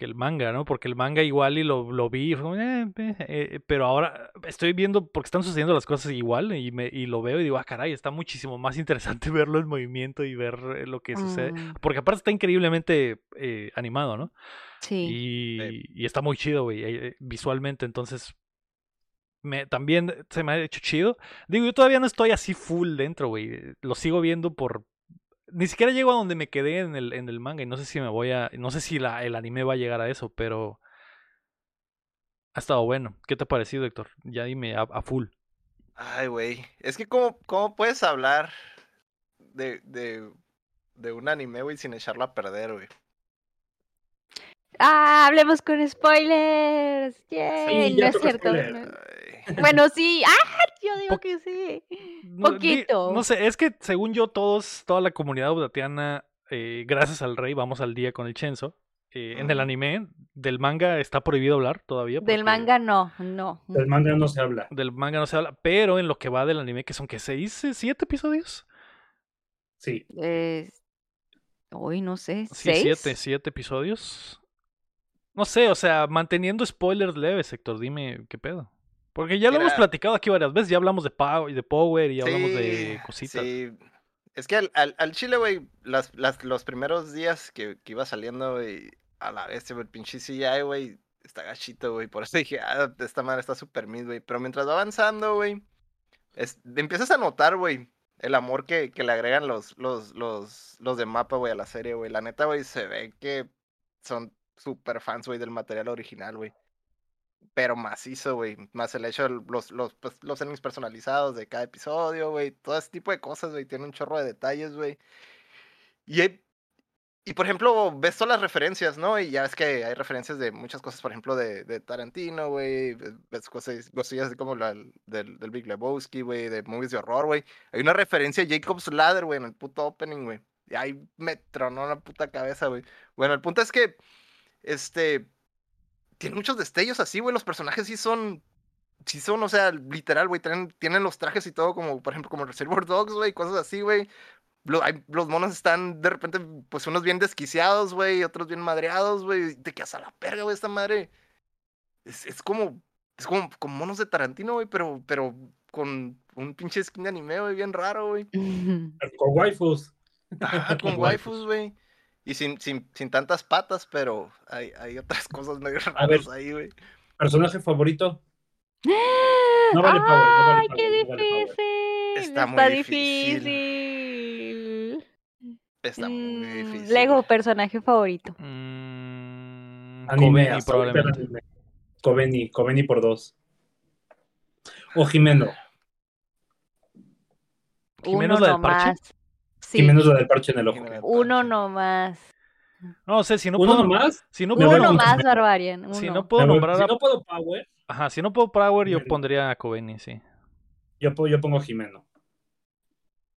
que el manga, ¿no? Porque el manga igual y lo, lo vi, y fue como, "Eh, eh", eh, pero ahora estoy viendo, porque están sucediendo las cosas igual y, me, y lo veo y digo, ah, caray, está muchísimo más interesante verlo en movimiento y ver eh, lo que sucede. Mm, Porque aparte está increíblemente eh, animado, ¿no? sí. Y, y está muy chido, güey, visualmente. Entonces, me, también se me ha hecho chido. Digo, yo todavía no estoy así full dentro, güey. Lo sigo viendo por... Ni siquiera llego a donde me quedé en el, en el manga y no sé si me voy a... No sé si la, el anime va a llegar a eso, pero... Ha estado bueno. ¿Qué te ha parecido, Héctor? Ya dime a, a full. Ay, güey. Es que, ¿cómo, cómo puedes hablar de, de, de un anime, güey, sin echarlo a perder, güey? Ah, hablemos con spoilers. Yay, ya no es cierto. no. Bueno, sí. Ah, yo digo Po- que sí. Poquito. No sé, es que según yo, todos, toda la comunidad udatiana, eh, gracias al rey, vamos al día con el Chenzo. eh, en el anime, del manga está prohibido hablar todavía. Del manga no, no. Del manga no se habla. Del manga no se habla, pero en lo que va del anime, que son que seis, eh, siete episodios. Sí. Eh, Uy, no sé. Sí, ¿Seis? siete, siete episodios. No sé, o sea, manteniendo spoilers leves, Héctor, dime qué pedo. Porque ya lo hemos platicado aquí varias veces, ya hablamos de, Pow- de Power y ya hablamos de Sí, cositas. Sí. Es que al, al, al chile, güey, las, las, los primeros días que, que iba saliendo, güey, a la vez, el pinche CGI, güey, está gachito, güey. Por eso dije, ah, esta madre está súper mid, güey. Pero mientras va avanzando, güey, empiezas a notar, güey, el amor que, que le agregan los, los, los, los de mapa, güey, a la serie, güey. La neta, güey, se ve que son súper fans, güey, del material original, güey. Pero macizo, güey. Más el hecho de los, los, pues, los endings personalizados de cada episodio, güey. Todo ese tipo de cosas, güey. Tiene un chorro de detalles, güey. Y hay- Y por ejemplo, ves todas las referencias, ¿no? Y ya ves que hay referencias de muchas cosas, por ejemplo, de, de Tarantino, güey. ve- Ves cosas, cosillas así como la del, del Big Lebowski, güey, de movies de horror, güey. Hay una referencia a Jacob's Ladder, güey, en el puto opening, güey. Y ahí me tronó la puta cabeza, güey. Bueno, el punto es que, este, tiene muchos destellos así, güey. Los personajes sí son, sí son, o sea, literal, güey. Tienen, tienen los trajes y todo, como, por ejemplo, como Reservoir Dogs, güey, cosas así, güey. Hay- los monos están de repente, pues unos bien desquiciados, güey, otros bien madreados, güey. Te quedas a la perga, güey, esta madre. Es, es como, es como, como monos de Tarantino, güey, pero, pero con un pinche skin de anime, güey, bien raro, güey. Con waifus. Con Con waifus, güey. Y sin, sin, sin tantas patas, pero hay, hay otras cosas medio A ver. raras ahí, güey. ¿Personaje favorito? No vale power, no vale ¡Ay, power, qué no vale difícil! Está Está, muy difícil. difícil. Está muy Mm, difícil. Lego, personaje favorito. Mm, Anime, ahorita probablemente. Kobeni, Kobeni por dos. O Jimeno. ¿Jimeno la del parche? Sí, Jimeno es la del parche en el ojo. Uno nomás. No sé, si no ¿Uno puedo. nomás? Si no puedo, Uno un nomás. Barbarian. si uno. no puedo nombrar si a. no puedo power, Ajá, si no puedo Power, yo pondría a Kobeni, sí. yo, yo pongo Jimeno.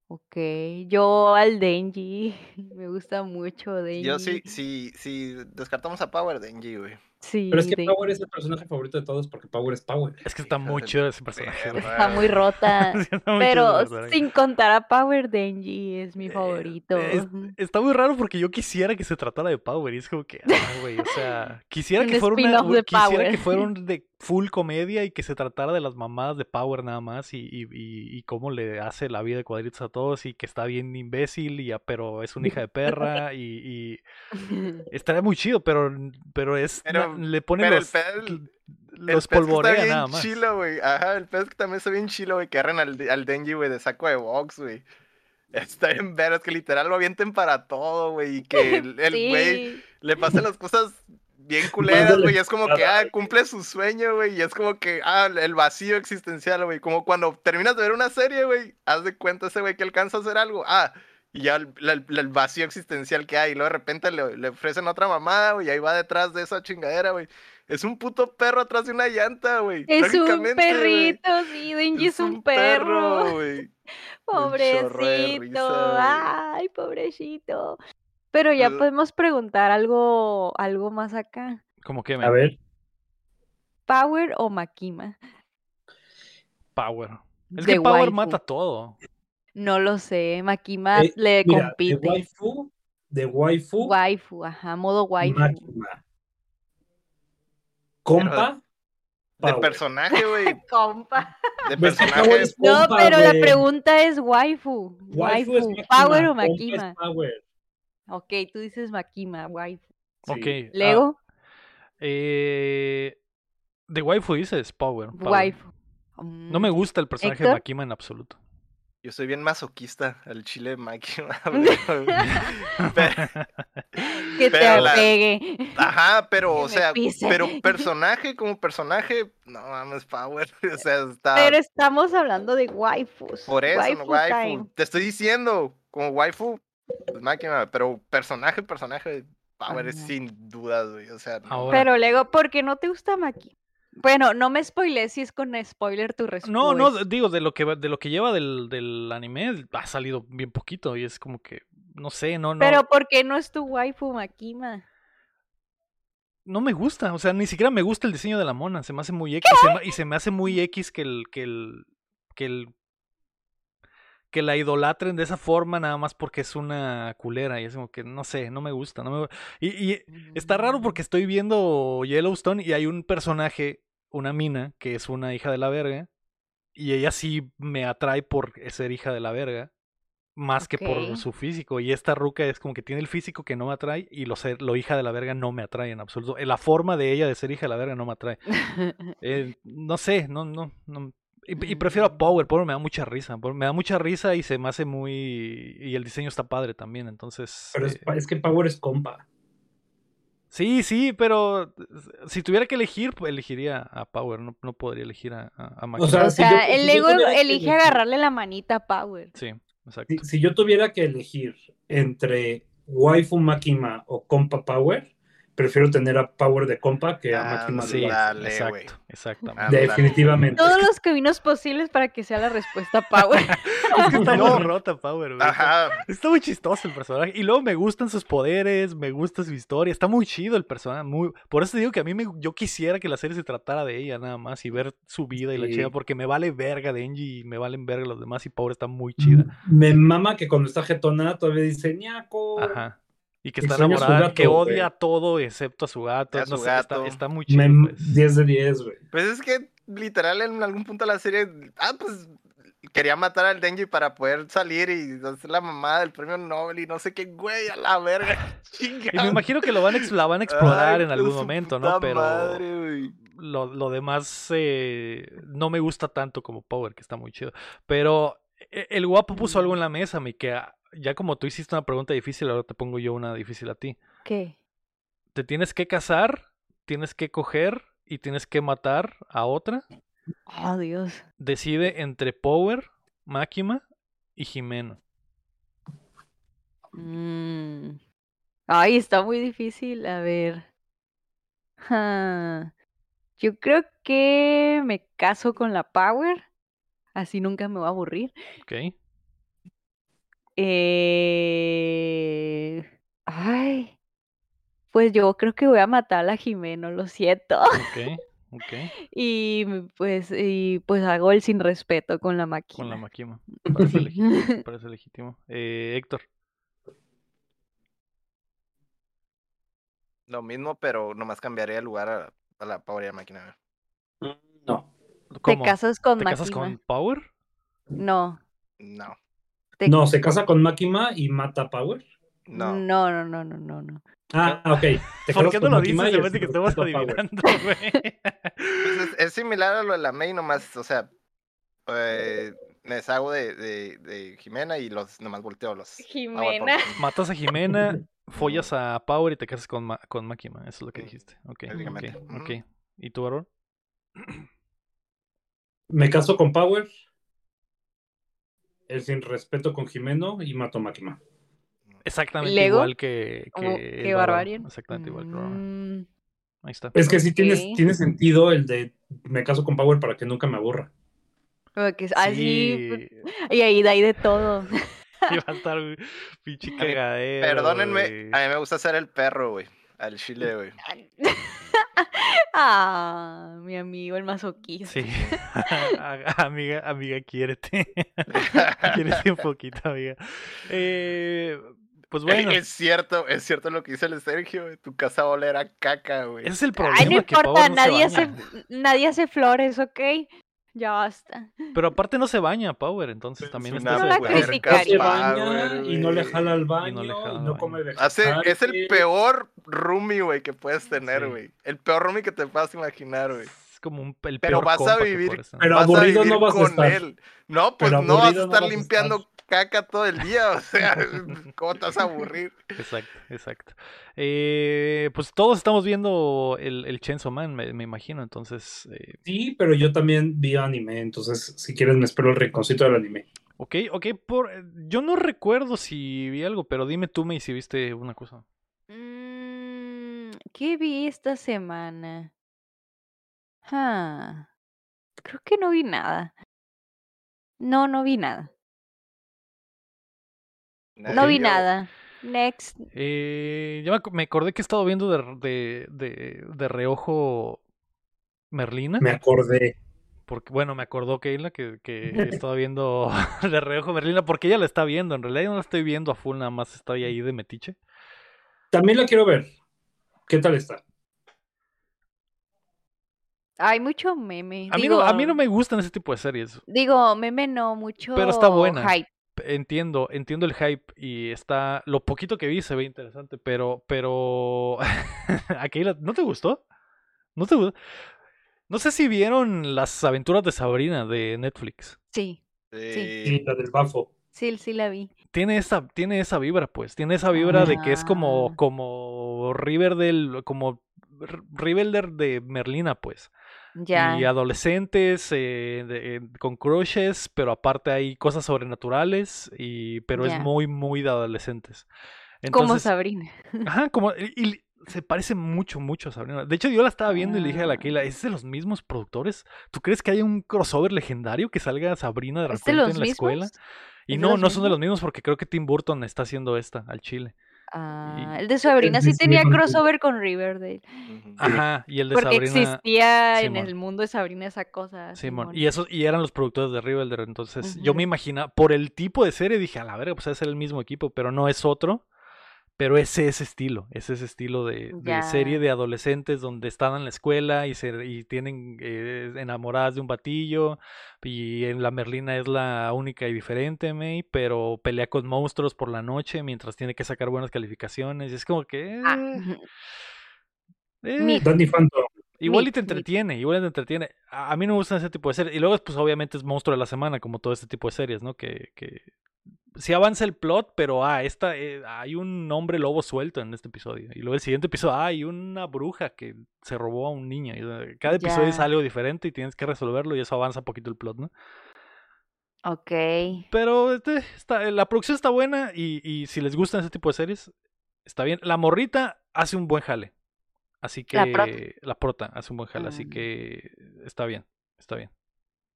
Ok, yo al Denji. Me gusta mucho Denji. Yo sí, sí, sí, descartamos a Power Denji, güey. Sí, Pero es que. Power es el personaje favorito de todos porque Power es Power. Es que está muy chido ese personaje. Está muy rota. Sí, está muy chido Pero sin contar a Power Denji es mi Eh, favorito. es- está muy raro porque yo quisiera que se tratara de Power y es como que, ah, güey, o sea, quisiera que fuera una, quisiera Power. que fuera un de full comedia y que se tratara de las mamadas de Power nada más y, y, y- y cómo le hace la vida de cuadritos a todos y que está bien imbécil y ya- pero es una hija de perra y, y estaría muy chido, pero, pero es Pero- na- le pone pero el los, los que está polvorea bien nada más. chilo, güey. Ajá, el pez que también está bien chilo, güey, que agarran al, al Denji, güey, de saco de box, güey. Está bien ver, es que literal lo avienten para todo, güey, y que el el güey sí. le pasen las cosas bien culeras, güey, y es como que, ah, cumple su sueño, güey, y es como que, ah, el vacío existencial, güey, como cuando terminas de ver una serie, güey, haz de cuenta ese güey que alcanza a hacer algo, ah, y ya el, la- el- el vacío existencial que hay, y luego de repente le, le ofrecen otra mamada, güey, y ahí va detrás de esa chingadera, güey. Es un puto perro atrás de una llanta, güey. Es un perrito, sí, Denji es, un perro. de Pobrecito. Ay, pobrecito. Pero ya podemos preguntar algo, algo más acá. Como que A ver, ¿Power o Makima? Power. Es De que Power waifu. mata todo. No lo sé. Makima Eh, le mira, de compite. waifu, de waifu, Waifu, ajá, modo waifu. Máquina. Compa, De personaje, güey. Compa. De Power personaje. es No, pero la pregunta es waifu. Waifu es Waifu. Máquina, ¿Power o compa es Makima? Power. Ok, tú dices Makima, waifu. Sí. Ok. ah, Lego, eh, de waifu dices Power. Power. waifu. No me Mm, gusta el personaje de ¿Héctor? Makima en absoluto. Yo soy bien masoquista al chile Mike. Pero- Que te pero la- pegue. Ajá, pero, Que o sea, pise. pero personaje como personaje, no mames, Power. O sea, está. Pero estamos hablando de waifus. Por eso, no, Waifu waifu. time. Te estoy diciendo, como waifu, pues máquina, pero personaje, personaje, Power es sin dudas, güey. O sea, no. Ahora- Pero luego, ¿por qué no te gusta Maki? Bueno, no me spoilé si es con spoiler tu respuesta. No, no, digo, de lo que de lo que lleva del, del anime ha salido bien poquito y es como que, no sé, no, no. Pero ¿por qué no es tu waifu Makima? no me gusta, o sea, ni siquiera me gusta el diseño de la mona, se me hace muy X se me- y se me hace muy X que el que el que el que la idolatren de esa forma nada más porque es una culera y es como que no sé, no me gusta, no me y, y está raro porque estoy viendo Yellowstone y hay un personaje, una mina que es una hija de la verga y ella sí me atrae por ser hija de la verga. Más que por su físico. Y esta ruca es como que tiene el físico que no me atrae. Y lo, ser, lo hija de la verga no me atrae en absoluto. Eh, La forma de ella de ser hija de la verga no me atrae. Eh, no sé, no, no, no. Y, y prefiero a Power, Power me da mucha risa. Power me da mucha risa y se me hace muy. Y el diseño está padre también, entonces. Pero es, eh, es que Power es compa. Sí, sí, pero si tuviera que elegir, pues, elegiría a Power. No, no podría elegir a, a, a Maki. sea, o si yo- sea, si el yo ego tuviera que elige elegir- agarrarle la manita a Power. Sí, exacto. Si, si yo tuviera que elegir entre waifu Makima o compa Power, prefiero tener a Power de compa que a Máxima Ah, de Sí, base. Dale, exacto, exactamente. Ah, Definitivamente. Todos los caminos posibles para que sea la respuesta Power. Es que está No. muy rota, Power, güey. Ajá. Está muy chistoso el personaje. Y luego me gustan sus poderes, me gusta su historia. Está muy chido el personaje. Muy... Por eso te digo que a mí me... yo quisiera que la serie se tratara de ella nada más y ver su vida y la chida. Porque me vale verga Denji y me valen verga los demás. Y Power está muy chida. Me mama que cuando está jetona todavía dice ñaco. Ajá. Y que está enamorada, gato, que odia todo excepto a su gato. A no su sé, está- gato. Está, muy chido. Me- pues. 10 de 10, güey. Pues es que literal en algún punto de la serie, ah, pues quería matar al Denji para poder salir y hacer la mamada del premio Nobel y no sé qué, güey, a la verga. Y me imagino que lo van la van a explorar Ay, en algún momento, ¿no? Pero madre, lo, lo demás eh, no me gusta tanto como Power, que está muy chido. Pero eh, el guapo puso algo en la mesa, mi que ah, ya como tú hiciste una pregunta difícil, ahora te pongo yo una difícil a ti. ¿Qué? Te tienes que casar, tienes que coger y tienes que matar a otra. Oh, Dios. Decide entre Power, Máquima y Jimeno. Mm. Ay, está muy difícil. A ver. Ah, Yo creo que me caso con la Power. Así nunca me va a aburrir. ¿Ok? Eh... Ay. Pues yo creo que voy a matar a la Jimeno, lo siento. Ok, ok. Y pues, y pues hago el sin respeto con la Con la máquina. Parece legítimo. Parece legítimo. Eh, Héctor. Lo mismo, pero nomás cambiaría el lugar a, a la Power y a la máquina. güey. No. ¿Te casas con ¿Te casas máquina? con Power? No. No, No, se casa con Máquima y mata a Power. no. No, no, no, no, no, no. Ah, ok. Te ¿Por casas qué no con lo dices? y Se que estamos adivinando, güey. Pues es, es similar a lo de la May, nomás, o sea, eh, me deshago de, de, de Jimena y los nomás volteo los. Jimena. Matas a Jimena, follas a Power y te casas con, Ma- con Máquina. Eso es lo que Mm, dijiste. Ok, ok, básicamente. ok. Ujú. ¿Y tú, varón? Me caso con Power. El sin respeto con Jimeno y mato Máquima. Exactamente ¿Lego? igual que, que. Barbarian. Exactamente igual que varón. Mm, Ahí está. Es que sí tienes, tiene sentido el de me caso con Power para que nunca me aburra. porque es así. Sí, Y ahí de ahí de todo. iba a estar pinche cagadero. Perdónenme, a mí me gusta ser el perro, güey. Al chile, güey. ah, mi amigo, el masoquista. Sí. Amiga, amiga, quiérete. quiérete un poquito, amiga. Eh, pues bueno, Es cierto, es cierto lo que dice el Sergio, güey. Tu casa va a oler a caca, güey. ese es el problema. Ay, no que no se nadie, hace, nadie hace flores, ¿ok? Ya basta. Pero aparte no se baña Power, entonces también Es está una No. Se Power, baña y no le jala al Y baño no y le no, jala baño. come Hace, es el peor roomie, güey, que puedes tener, Sí. güey. El peor roomie que te puedas imaginar, güey. Como un, el Pero peor vas a compa vivir-. Pero vas aburrido a vivir no vas a con estar. él. No, pues no vas a no estar a limpiando estar. caca todo el día, o sea, ¿cómo te vas a aburrir? Exacto, exacto. Eh, pues todos estamos viendo el, el Chainsaw Man, me, me imagino, entonces... eh, Sí, pero yo también vi anime, entonces si quieres me espero el rinconcito del anime. ok, ok, por, yo no recuerdo si vi algo, pero dime tú, me si viste una cosa. Mm, ¿Qué vi esta semana? Ah, creo que no vi nada. No, no vi nada. No vi Yo- nada. Next. Eh, ya me, ac- me acordé que he estado viendo de, de, de, de reojo Merlina. Me acordé. Porque, bueno, me acordó Keila que, que estaba viendo de reojo Merlina porque ella la está viendo. En realidad yo no la estoy viendo a full, nada más estoy ahí de metiche. También la quiero ver. ¿Qué tal está? Hay mucho meme. A mí, no, a mí no me gustan ese tipo de series. Digo, meme no, mucho Pero está buena. hype. Entiendo, entiendo el hype y está. Lo poquito que vi se ve interesante, pero. Pero. ¿A Keila no te gustó? ¿No te gustó? No sé si vieron las aventuras de Sabrina de Netflix. Sí, Sí. Sí, la del bafo. sí, sí la vi. Tiene esa, tiene esa vibra, pues. Tiene esa vibra de que es como, Ah. como Riverdale, como Riverdale de Merlina, pues. Ya. Y adolescentes eh, de- eh, con crushes, pero aparte hay cosas sobrenaturales, y, pero es muy, muy de adolescentes. Como Sabrina. Ajá, como. Y, y se parece mucho, mucho a Sabrina. De hecho, yo la estaba viendo y le dije a la Ah. Keila, ¿es de los mismos productores? ¿Tú crees que hay un crossover legendario que salga Sabrina de ¿Es de repente en la escuela? Y ¿Es de no, no son de los mismos porque creo que Tim Burton está haciendo esta al chile. Ah, el de Sabrina de sí tenía crossover con Riverdale. Ajá, y el de Porque Sabrina. existía en el mundo de Sabrina esa cosa. Simón. Simón. Y esos, y eran los productores de Riverdale. Entonces, yo me imagina, por el tipo de serie, dije, a la verga, pues es el mismo equipo, pero no es otro. Pero es ese estilo, es ese estilo de, de serie de adolescentes donde están en la escuela y se y tienen eh, enamoradas de un batillo y en la Merlina es la única y diferente, May, pero pelea con monstruos por la noche mientras tiene que sacar buenas calificaciones. Y es como que Ah, eh, ujú. eh, Danny Phantom. Igual y te entretiene, igual y te entretiene. A, a mí no me gustan ese tipo de series. Y luego, pues obviamente es monstruo de la semana, como todo este tipo de series, ¿no? Que, que sí avanza el plot, pero ah, esta, eh, hay un hombre lobo suelto en este episodio. Y luego el siguiente episodio, ah, hay una bruja que se robó a un niño. Y, eh, cada episodio es algo diferente y tienes que resolverlo y eso avanza un poquito el plot, ¿no? Ok. Pero este, está, la producción está buena y, y si les gustan ese tipo de series, está bien. La morrita hace un buen jale. Así que La prota. la prota hace un buen jale, así Mm. que está bien, está bien.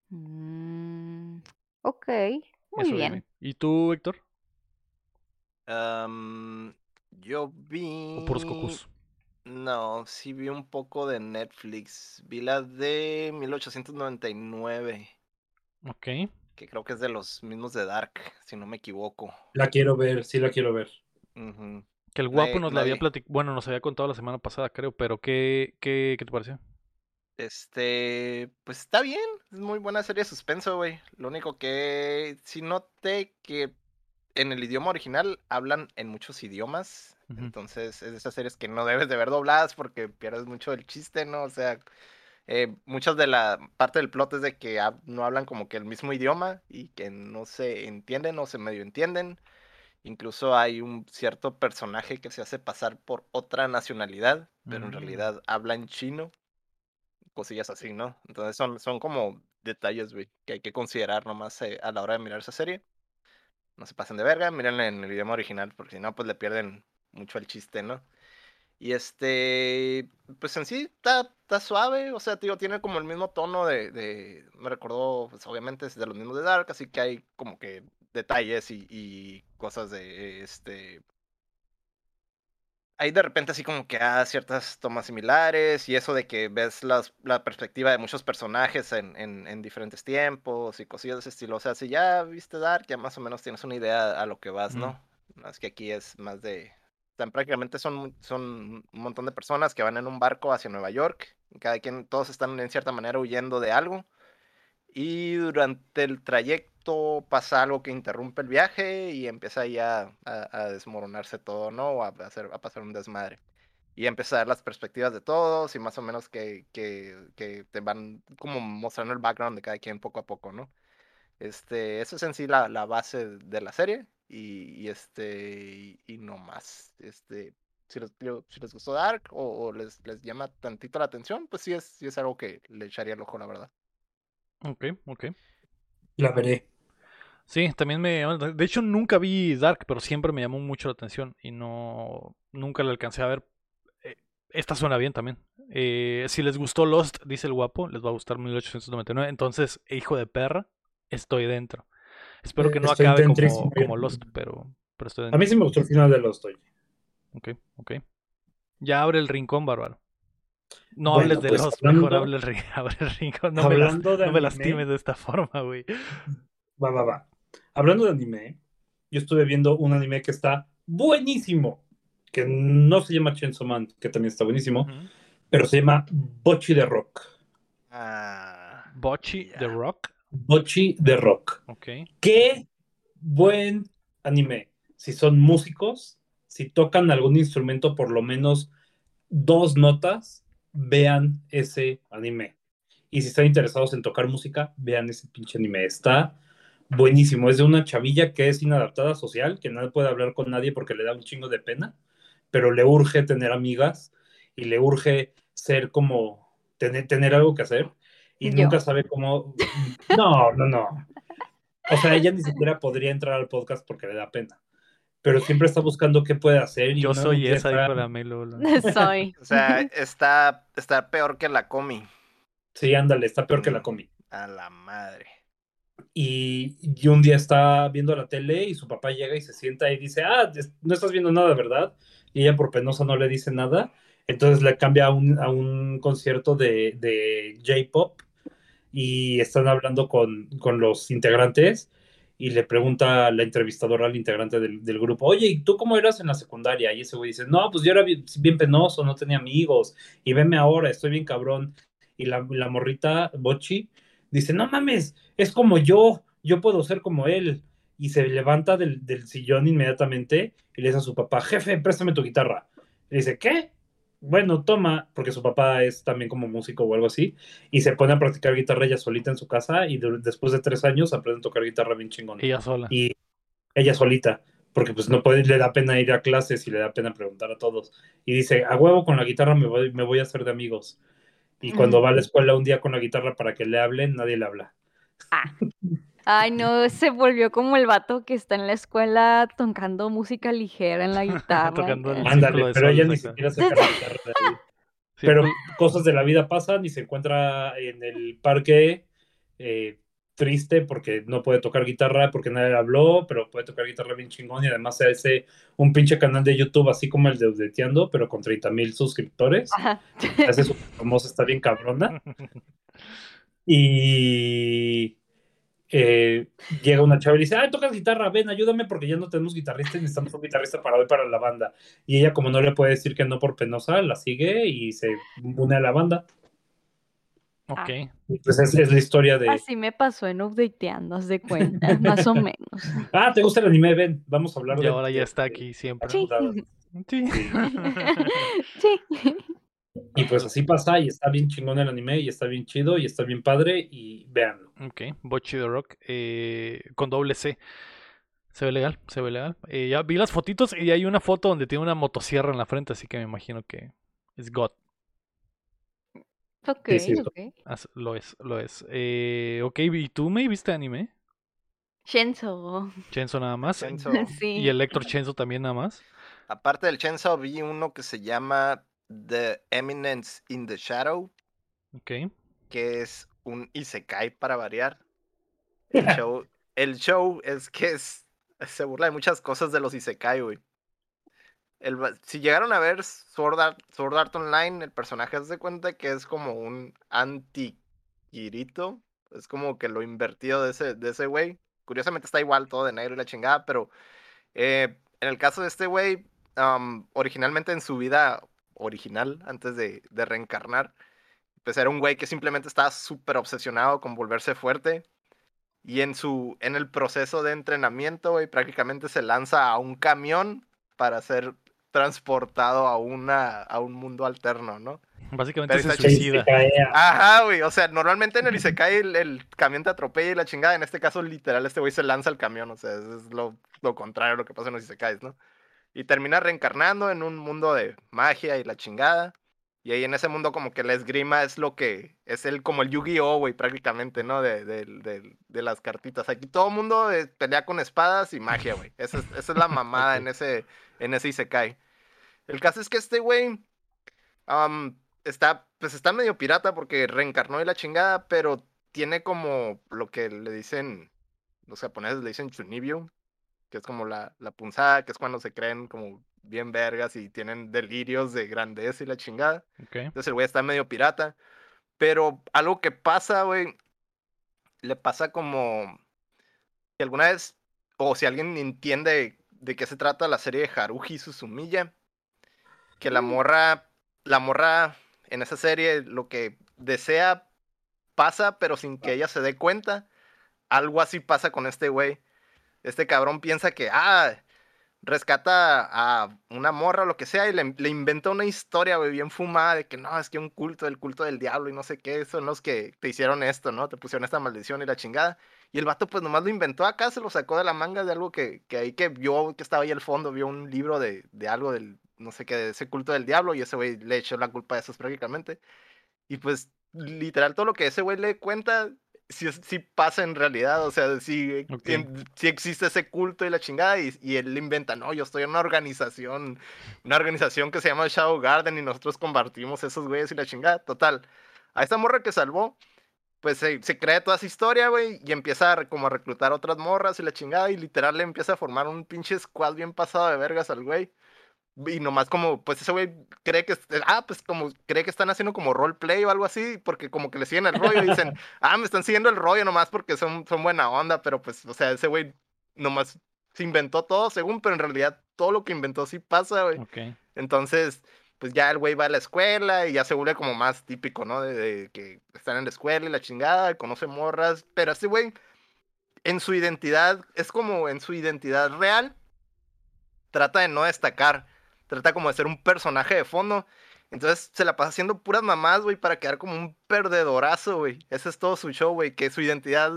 Mm, ok. Muy Eso bien. dime. ¿Y tú, Héctor? Yo vi. ¿O puros cocos? No, sí vi un poco de Netflix. Vi la de 1899, Ok. que creo que es de los mismos de Dark, si no me equivoco. La quiero ver, sí la quiero ver. Que el guapo nos la había platicado, bueno, nos había contado la semana pasada, creo, pero ¿qué, qué, qué te pareció? Este, pues está bien, es muy buena serie de suspenso, güey. Lo único que sí noté que en el idioma original hablan en muchos idiomas, entonces es de esas series que no debes de ver dobladas porque pierdes mucho el chiste, ¿no? O sea, eh, muchas de la parte del plot es de que no hablan como que el mismo idioma y que no se entienden o se medio entienden. Incluso hay un cierto personaje que se hace pasar por otra nacionalidad, pero en Mm. realidad habla en chino. Cosillas así, ¿no? Entonces son, son como detalles, güey, que hay que considerar nomás eh, a la hora de mirar esa serie. No se pasen de verga, mírenla en el idioma original, porque si no, pues le pierden mucho el chiste, ¿no? Y este, pues en sí está, está suave, o sea, tío, tiene como el mismo tono de, me recordó, pues obviamente es de los mismos de Dark, así que hay como que detalles y, y cosas de, este, hay de repente así como que ah, ciertas tomas similares y eso de que ves las, la perspectiva de muchos personajes en, en, en diferentes tiempos y cosillas de ese estilo, o sea, si ya viste Dark, ya más o menos tienes una idea a lo que vas, Mm. ¿no? Más que aquí es más de tan prácticamente son, son un montón de personas que van en un barco hacia Nueva York. y Cada quien, todos están en cierta manera huyendo de algo. Y durante el trayecto pasa algo que interrumpe el viaje y empieza ya a, a desmoronarse todo, ¿no? O a, hacer, a pasar un desmadre. Y dar las perspectivas de todos y más o menos que, que, que te van como mostrando el background de cada quien poco a poco, ¿no? Este, eso es en sí la, la base de la serie y, y este y, no más. Este, si les, si les gustó Dark o, o les, les llama tantito la atención, pues sí es, sí es algo que le echaría el ojo, la verdad. Ok, ok. La veré. Sí, también me De hecho, nunca vi Dark, pero siempre me llamó mucho la atención y no. Nunca la alcancé a ver. Eh, Esta suena bien también. Eh, si les gustó Lost, dice el guapo, les va a gustar 1899. Entonces, hijo de perra, estoy dentro. Espero Eh, que no estoy acabe como, Lost, pero, pero estoy A dentro. mí sí me gustó el final de Lost, oye. Ok, ok. Ya abre el rincón, bárbaro. No Bueno, hables de pues, Lost, mejor hablando- abre el, rincón. No, me, las- Hablando de no me anime. lastimes de esta forma, güey. Va, va, va. Hablando de anime, yo estuve viendo un anime que está buenísimo, que no se llama Chainsaw Man, que también está buenísimo, pero se llama Bochi de Rock. Bochy Ya. The Rock. Bochi de Rock. Ok. Qué buen anime. Si son músicos, si tocan algún instrumento por lo menos dos notas, vean ese anime. Y si están interesados en tocar música, vean ese pinche anime. Está buenísimo. Es de una chavilla que es inadaptada social, que no puede hablar con nadie porque le da un chingo de pena, pero le urge tener amigas y le urge ser como, tener, tener algo que hacer y Yo. nunca sabe cómo... No, no, no. O sea, ella ni siquiera podría entrar al podcast porque le da pena. Pero siempre está buscando qué puede hacer. y Yo no, soy esa, dijo la Melo. la- Soy. O sea, está, está peor que la comi. Sí, ándale, está peor que la comi. A la madre. Y, y un día está viendo la tele y su papá llega y se sienta y dice, ah, no estás viendo nada, ¿verdad? Y ella por penosa no le dice nada. Entonces le cambia a un, a un concierto de, de J-Pop y están hablando con, con los integrantes y le pregunta la entrevistadora al integrante del, del grupo, oye, ¿y tú cómo eras en la secundaria? Y ese güey dice, no, pues yo era bien, bien penoso, no tenía amigos y veme ahora, estoy bien cabrón. Y la, la morrita, Bochi, dice, no mames, es como yo, yo puedo ser como él. Y se levanta del, del sillón inmediatamente y le dice a su papá, jefe, préstame tu guitarra. Le dice, ¿qué? Bueno, toma, porque su papá es también como músico o algo así, y se pone a practicar guitarra ella solita en su casa y de- después de tres años aprende a tocar guitarra bien chingón. Ella sola. Y ella solita, porque pues no puede, le da pena ir a clases y le da pena preguntar a todos. Y dice, a huevo con la guitarra me voy, me voy a hacer de amigos. Y cuando va a la escuela un día con la guitarra para que le hablen, nadie le habla. Ay, no, se volvió como el vato que está en la escuela tocando música ligera en la guitarra. Tocando el- Ándale, de pero ella ni siquiera saca la guitarra de ahí. Sí, Pero pues, cosas de la vida pasan y se encuentra en el parque eh, triste porque no puede tocar guitarra porque nadie le habló, pero puede tocar guitarra bien chingón y además se hace un pinche canal de YouTube así como el de Udeteando, pero con 30 mil suscriptores. Ajá. Se hace súper famosa, está bien cabrona. Y eh, llega una chava y le dice, ay, tocas guitarra, ven, ayúdame porque ya no tenemos guitarrista y necesitamos un guitarrista para hoy para la banda. Y ella como no le puede decir que no por penosa, la sigue y se une a la banda. ok. Y pues es, es la historia de, Así me pasó en Updateando, haz de cuenta, más o menos. ah, ¿te gusta el anime? Ven, vamos a hablar Y de... ahora ya está aquí siempre. Sí. Sí. Sí. Y pues así pasa y está bien chingón el anime y está bien chido y está bien padre y véanlo. Ok, Bochi the Rock eh, con doble C. Se ve legal, se ve legal. Eh, ya vi las fotitos y hay una foto donde tiene una motosierra en la frente, así que me imagino que es God. Ok, Sí, ok. As- Lo es, lo es. Eh, ok, ¿y tú me viste anime? Shenzo. Chenzo nada más. Chenzo. Sí. Y el Héctor Chenzo también nada más. Aparte del Chainsaw, vi uno que se llama The Eminence in the Shadow, Ok. que es un isekai para variar. El show, el show es que es, se burla de muchas cosas de los isekai, güey. El si llegaron a ver Sword Art, Sword Art Online, el personaje se cuenta que es como un anti-Kirito. Es como que lo invertido de ese, de ese güey. Curiosamente está igual todo de negro y la chingada, pero eh, en el caso de este güey, originalmente en su vida original, antes de, de reencarnar, pues era un güey que simplemente estaba súper obsesionado con volverse fuerte. Y en, su, en el proceso de entrenamiento, güey, prácticamente se lanza a un camión para ser transportado a, una, a un mundo alterno, ¿no? Básicamente Pero se suicida. Ajá, güey. O sea, normalmente en el Isekai el, el camión te atropella y la chingada. En este caso, literal, este güey se lanza al camión. O sea, es, es lo, lo contrario a lo que pasa en los Isekais, ¿no? Y termina reencarnando en un mundo de magia y la chingada. Y ahí en ese mundo como que la esgrima es lo que... Es el como el Yu-Gi-Oh, güey, prácticamente, ¿no? De, de, de, de las cartitas. Aquí todo el mundo eh, pelea con espadas y magia, güey. Esa es, esa es la mamada en, ese, en ese Isekai. El caso es que este güey... está, pues está medio pirata porque reencarnó y la chingada, pero tiene como lo que le dicen, los japoneses le dicen chunibyo, que es como la, la punzada, que es cuando se creen como bien vergas y tienen delirios de grandeza y la chingada. Entonces el güey está medio pirata. Pero algo que pasa, güey, le pasa como que alguna vez, o si alguien entiende de qué se trata la serie de Haruhi Suzumiya, que la morra, la morra en esa serie lo que desea pasa, pero sin que ella se dé cuenta. Algo así pasa con este güey. Este cabrón piensa que, ah, rescata a una morra o lo que sea y le, le inventa una historia, güey, bien fumada de que no, es que un culto, el culto del diablo y no sé qué, son los que te hicieron esto, ¿no? Te pusieron esta maldición y la chingada. Y el vato pues nomás lo inventó acá, se lo sacó de la manga de algo que, que ahí que vio, que estaba ahí al fondo, vio un libro de, de algo del, no sé qué, de ese culto del diablo y ese güey le echó la culpa a eso prácticamente. Y pues literal todo lo que ese güey le cuenta si, si pasa en realidad, o sea, si, Ok. en- si existe ese culto y la chingada, y, y él inventa, no, yo estoy en una organización, una organización que se llama Shadow Garden y nosotros compartimos esos güeyes y la chingada, total. A esta morra que salvó, pues se, se crea toda esa historia, güey, y empieza a, como a reclutar otras morras y la chingada, y literal le empieza a formar un pinche squad bien pasado de vergas al güey. Y nomás como, pues ese güey cree que, ah, pues como cree que están haciendo como roleplay o algo así, porque como que le siguen el rollo y dicen, ah, me están siguiendo el rollo nomás porque son, son buena onda, pero pues, o sea, ese güey nomás se inventó todo según, pero en realidad todo lo que inventó sí pasa, güey. Entonces, pues ya el güey va a la escuela y ya se vuelve como más típico, ¿no? De, de que están en la escuela y la chingada, y conoce morras, pero este güey, en su identidad, es como en su identidad real, trata de no destacar, trata como de ser un personaje de fondo. Entonces se la pasa haciendo puras mamás, güey, para quedar como un perdedorazo, güey. Ese es todo su show, güey, que su identidad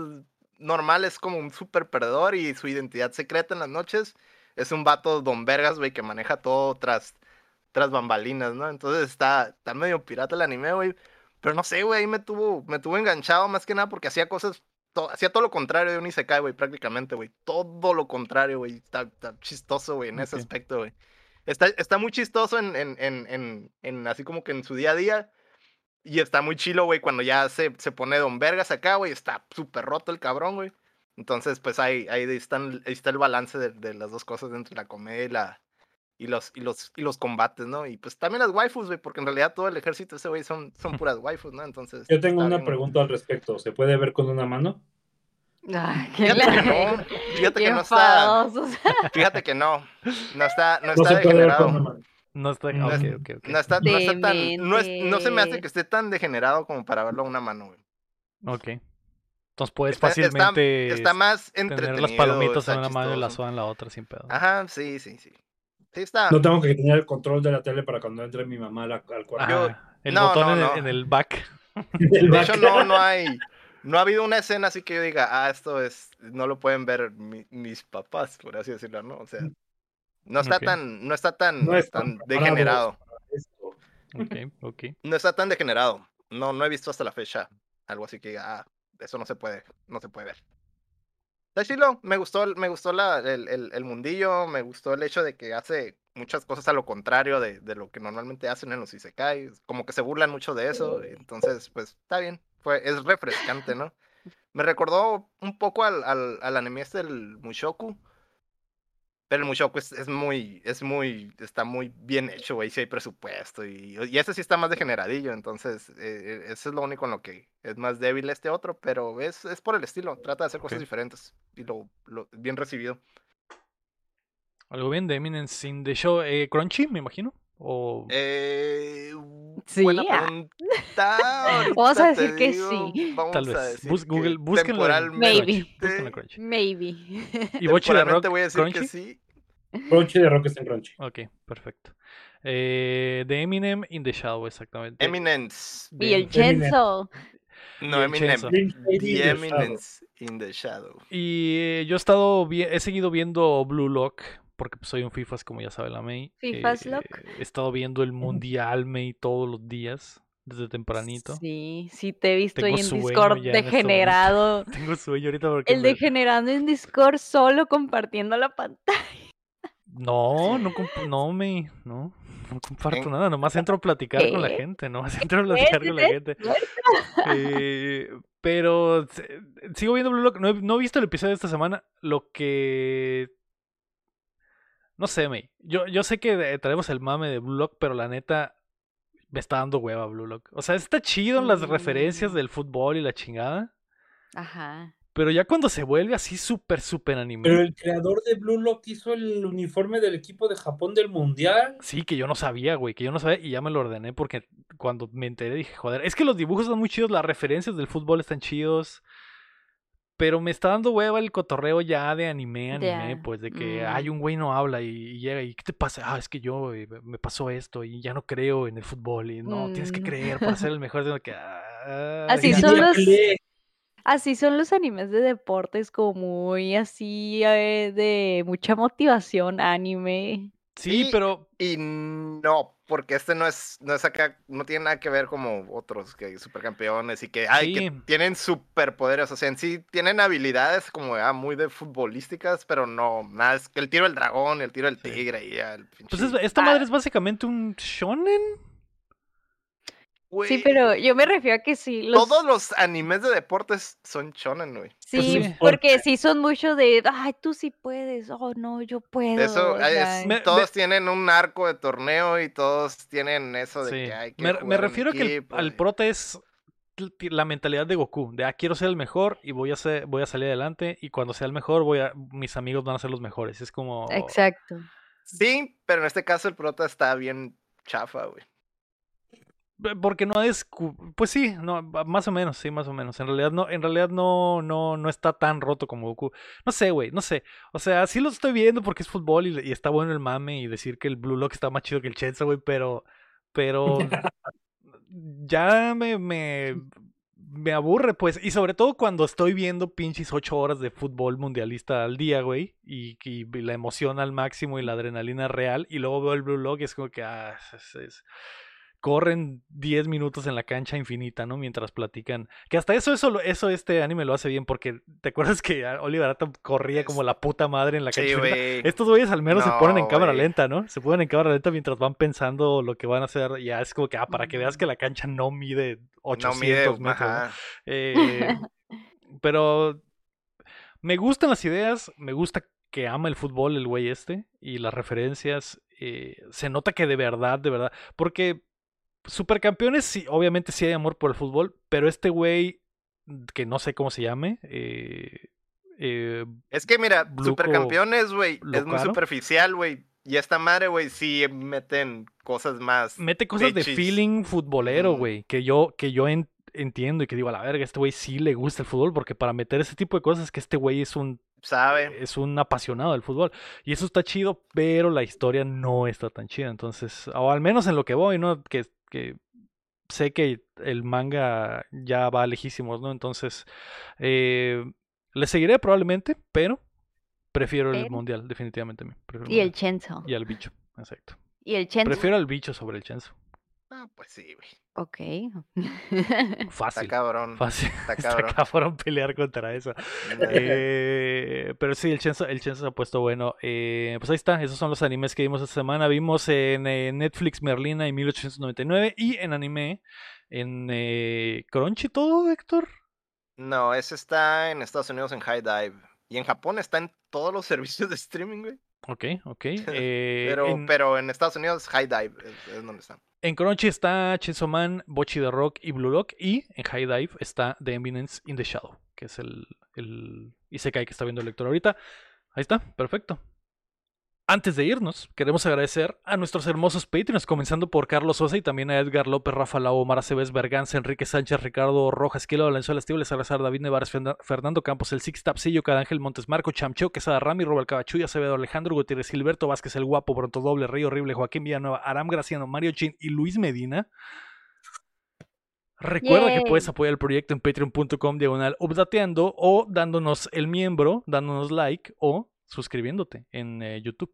normal es como un super perdedor y su identidad secreta en las noches es un vato don vergas, güey, que maneja todo tras, tras bambalinas, ¿no? Entonces está, está medio pirata el anime, güey. Pero no sé, güey, ahí me tuvo, me tuvo enganchado más que nada porque hacía cosas, to- hacía todo lo contrario de un Isekai, güey, prácticamente, güey. Todo lo contrario, güey. Está, está chistoso, güey, en ese aspecto, güey. Está, está muy chistoso en, en, en, en, así como que en su día a día. Y está muy chilo, güey, cuando ya se, se pone don vergas acá, güey. Está súper roto el cabrón, güey. Entonces, pues ahí, ahí, están, ahí está el balance de, de las dos cosas entre la comedia y la, y los, y los, y los combates, ¿no? Y pues también las waifus, güey, porque en realidad todo el ejército ese güey son, son puras waifus, ¿no? Entonces. Yo tengo una bien, pregunta al respecto. ¿Se puede ver con una mano? Ay, qué Fíjate que no, fíjate qué que no está, fíjate que no, no está, no No está degenerado. No está. No ok, es- ok, ok. No está, no está tan, no, es- no se me hace que esté tan degenerado como para verlo a una mano, güey. Ok. Entonces puedes Está, fácilmente está más tener entretenido. las palomitas en una mano y la chistoso. soda en la otra sin pedo. Ajá, sí, sí, sí. Sí está. No tengo que tener el control de la tele para cuando entre mi mamá al cuarto. yo- el no, botón no, en, el- no. en el back. El De hecho, no, no hay. No ha habido una escena así que yo diga, ah, esto es. No lo pueden ver mi- mis papás, por así decirlo, ¿no? O sea, no está tan, no está tan, No están tan degenerado. para esto. Ok, ok. No está tan degenerado. No, no he visto hasta la fecha algo así que diga, ah, eso no se puede, no se puede ver. Está chilo, me gustó, me gustó la, el, el- el mundillo, me gustó el hecho de que hace muchas cosas a lo contrario de, de lo que normalmente hacen en los Isekai, como que se burlan mucho de eso, entonces, pues, está bien, fue, es refrescante, ¿no? Me recordó un poco al, al, al anime este del Mushoku, pero el Mushoku es, es muy, es muy, está muy bien hecho, güey, sí hay presupuesto, y, y ese sí está más degeneradillo, entonces, eh, eh, eso es lo único en lo que es más débil este otro, pero es, es por el estilo, trata de hacer cosas Ok. diferentes, y lo, lo bien recibido. Algo bien de Eminence in the Show. Eh, Crunchy, me imagino. O. Eh, Sí, buena ah. pregunta. Vamos a decir que digo, sí. Vamos Tal a vez. decir Google, búsquenlo Maybe. Crunchy. Maybe. ¿Y Bochi de Rock? voy a decir Crunchy? que sí. Crunchy de Rock está en Crunchy. Ok, perfecto. Eh, de Eminem in the Shadow, exactamente. Eminence. Y el Chenzo. No, Eminem. The. Eminence in the Shadow. Y eh, yo he estado he seguido viendo Blue Lock porque pues, soy un FIFAs como ya sabe la May. ¿Fifas Eh, Lock? He estado viendo el Mundial May todos los días desde tempranito. Sí, sí te he visto Tengo ahí en Discord en este degenerado. Tengo sueño ahorita porque El me- degenerado en Discord solo compartiendo la pantalla. no, no no me no no comparto En- nada, nomás entro a platicar con la gente, nomás entro a platicar con la gente. Eh, pero sigo viendo Blue Lock. No he, no he visto el episodio de esta semana. Lo que. No sé, May. Yo, yo sé que de- traemos el mame de Blue Lock, pero la neta. Me está dando hueva Blue Lock. O sea, está chido en las referencias Mm. del fútbol y la chingada. Ajá. Pero ya cuando se vuelve así súper, súper anime. Pero el creador de Blue Lock hizo el uniforme del equipo de Japón del Mundial. Sí, que yo no sabía, güey, que yo no sabía y ya me lo ordené porque cuando me enteré dije, joder, es que los dibujos están muy chidos, las referencias del fútbol están chidos, pero me está dando hueva el cotorreo ya de anime, anime, pues de que, mm. hay un güey no habla y, y llega y ¿qué te pasa? Ah, es que yo eh, me pasó esto y ya no creo en el fútbol y no, tienes que Mm. creer para ser el mejor, sino que... ah, Así son los-. Así son los animes de deportes, como muy así, eh, de mucha motivación, anime. Sí, Y- pero Y no, porque este no es, no es acá, no tiene nada que ver como otros que supercampeones y que, ay, que tienen superpoderes, o sea, en sí tienen habilidades como ah, muy de futbolísticas, pero no, nada, es que el tiro del dragón, el tiro del Sí. tigre y ya, el pues pinche- es- esta Ah. madre es básicamente un shonen. Sí, pero yo me refiero a que sí. Los... Todos los animes de deportes son shonen, güey. Sí, Pues sí. porque sí son mucho de, ay, tú sí puedes, oh no, yo puedo. Eso, es- Me- todos tienen un arco de torneo y todos tienen eso de Sí. que hay que Me, jugar me refiero a que el, al prota es la mentalidad de Goku, de ah, quiero ser el mejor y voy a ser, voy a salir adelante y cuando sea el mejor voy a, mis amigos van a ser los mejores. Es como Exacto. Sí, pero en este caso el prota está bien chafa, güey. Porque no es, pues sí, no, más o menos, sí, más o menos. En realidad no, en realidad no, no, no está tan roto como Goku. No sé, güey, no sé. O sea, sí lo estoy viendo porque es fútbol y, y está bueno el mame y decir que el Blue Lock está más chido que el Chenza, güey, pero, pero ya me, me, me aburre, pues. Y sobre todo cuando estoy viendo pinches ocho horas de fútbol mundialista al día, güey, y, y la emoción al máximo y la adrenalina real, y luego veo el Blue Lock y es como que, ah, es- es- corren 10 minutos en la cancha infinita, ¿no? Mientras platican. Que hasta eso, eso, eso este anime lo hace bien, porque ¿te acuerdas que Oliver Atom corría como la puta madre en la cancha? Sí. Estos güeyes al menos se ponen en cámara lenta, ¿no? Se ponen en cámara lenta mientras van pensando lo que van a hacer. Ya es como que, ah, para que veas que la cancha no mide 800 No mide, metros. Eh, pero me gustan las ideas, me gusta que ama el fútbol el güey este y las referencias. eh, se nota que de verdad, de verdad. Porque supercampeones, sí, obviamente sí hay amor por el fútbol, pero este güey, que no sé cómo se llame, eh, eh, Es que mira, supercampeones, güey, es muy superficial, güey. Y esta madre, güey, sí meten cosas más. mete cosas de feeling futbolero, güey, que yo, que yo en- entiendo y que digo, a la verga, este güey sí le gusta el fútbol, porque para meter ese tipo de cosas es que este güey es un ¿Sabe? es un apasionado del fútbol. Y eso está chido, pero la historia no está tan chida. Entonces, o al menos en lo que voy, ¿no? Que, que sé que el manga ya va lejísimos, ¿no? Entonces, eh, le seguiré probablemente, pero prefiero el mundial, definitivamente. prefiero. Y el mundial. Chenzo. Y al bicho, exacto. Y el Chenzo. Prefiero al bicho sobre el Chenzo. Ah, pues sí, güey. Ok. Está Fácil. cabrón. Fácil. Está Está cabrón. cabrón pelear contra eso. Eh, pero sí, el Chenzo, el Chenzo se ha puesto bueno. Eh, pues ahí está, esos son los animes que vimos esta semana. Vimos en eh, Netflix Merlina en 1899 y en anime en eh, Crunchy todo, Héctor. No, ese está en Estados Unidos en High Dive. Y en Japón está en todos los servicios de streaming, güey. Ok, ok. eh, Pero, en, pero en Estados Unidos High Dive es, es donde está. En Crunchy está Chainsaw Man, Bochi the Rock y Blue Lock. Y en High Dive está The Eminence in the Shadow, que es el, el Isekai que está viendo el lector ahorita. Ahí está, perfecto. Antes de irnos, queremos agradecer a nuestros hermosos Patreons, comenzando por Carlos Sosa y también a Edgar López, Rafa Lau, Omar Aceves, Berganza, Enrique Sánchez, Ricardo Rojas, Kilo Valenzuela, Estible, Salazar, David Nevares, Fern- Fernando Campos, El Six Tapsillo, Cadángel Montes, Marco Chamcho, Quesada Rami, Robert Cabachuya, Acevedo, Alejandro Gutiérrez, Gilberto Vázquez, El Guapo, Bronto Doble, Rey Horrible, Joaquín Villanueva, Aram Graciano, Mario Chin y Luis Medina. Recuerda que puedes apoyar el proyecto en patreon.com diagonal updateando o dándonos el miembro, dándonos like o suscribiéndote en eh, YouTube.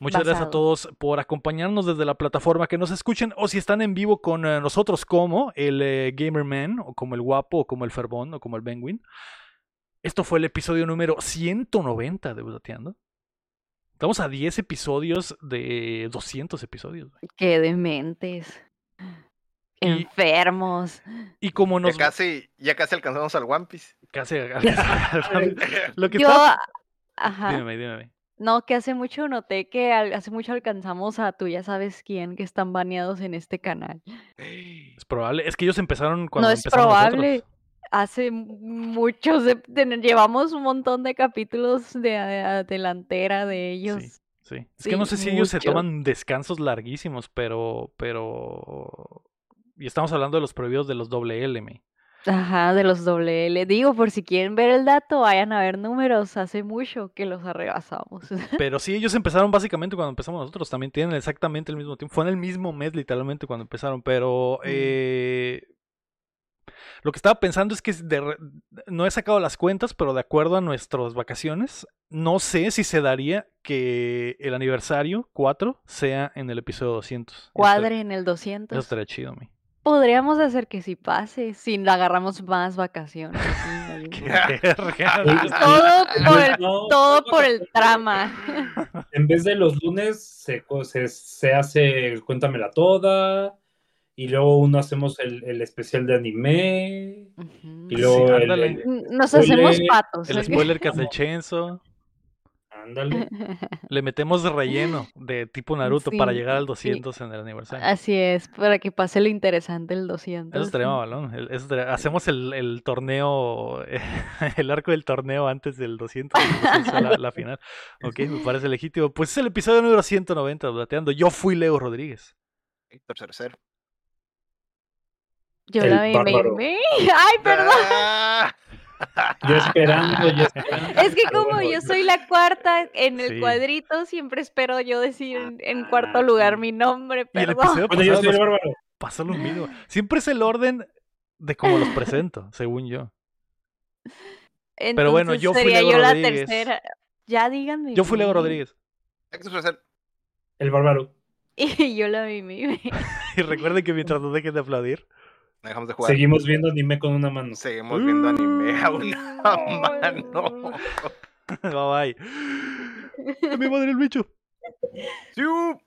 Muchas gracias a todos por acompañarnos desde la plataforma que nos escuchen o si están en vivo con eh, nosotros como el eh, Gamerman o como el Guapo o como el Ferbón o como el Penguin. Esto fue el episodio número 190 de Updateando. Estamos a 10 episodios de 200 episodios. güey. Qué dementes. Y- Enfermos. Y como nos... Ya casi, ya casi alcanzamos al One Piece. Casi... Lo que Yo, está... ajá. Dime, dime. No, que hace mucho noté que hace mucho alcanzamos a tú ya sabes quién que están baneados en este canal. Es probable. Es que ellos empezaron cuando no es probable. nosotros. Hace muchos, de- de- llevamos un montón de capítulos de a- delantera de ellos. Sí. Es que no Sí, sé si ellos se toman descansos larguísimos, pero, pero... Y estamos hablando de los prohibidos de los doble L, me. Ajá, de los doble L. Digo, por si quieren ver el dato, vayan a ver números. Hace mucho que los arrebasamos. Pero sí, ellos empezaron básicamente cuando empezamos nosotros. También tienen exactamente el mismo tiempo. Fue en el mismo mes, literalmente, cuando empezaron. Pero... Mm. eh, Lo que estaba pensando es que de no he sacado las cuentas, pero de acuerdo a nuestras vacaciones, no sé si se daría que el aniversario 4 sea en el episodio 200. Eso Cuadre en el Eso 200. estaría chido, mi. Podríamos hacer que sí pase, si agarramos más vacaciones. Sí, Todo por el, no, todo no, por el trama. En vez de los lunes, se, se, se hace Cuéntamela Toda. Y luego uno hacemos el, el especial de anime. Y luego Sí, el- el- Nos hacemos patos. El spoiler que hace el Chenzo. Ándale. Le metemos relleno de tipo Naruto para llegar al sí. 200 en el aniversario. Así es, para que pase lo interesante el 200. Eso estaría balón. el- eso estaría- Hacemos el, el torneo, el arco del torneo antes del 200, y después sea la, la final. Ok, me parece legítimo. Pues es el episodio número 190 de Dateando. Yo fui Leo Rodríguez. Héctor Cercer. Yo la vi, me- me- Ay, perdón. Ah, Yo esperando, yo esperando. Es que como yo soy la cuarta en el Sí. cuadrito, siempre espero yo decir en, en cuarto lugar mi nombre, Y el perdón. episodio Bueno, yo soy el nos bárbaro. pasó lo mismo. Siempre es el orden de cómo los presento, según yo. Pero bueno, yo fui sería Leo yo la Rodríguez. tercera. Ya díganme. Yo fui Leo. Rodríguez. El bárbaro. Y yo la vi, mi- Y recuerden que mientras no dejen de aplaudir, dejamos de jugar. Seguimos viendo anime con una mano. Seguimos viendo anime a una mano. bye bye. Mi madre el bicho. ¡Siu!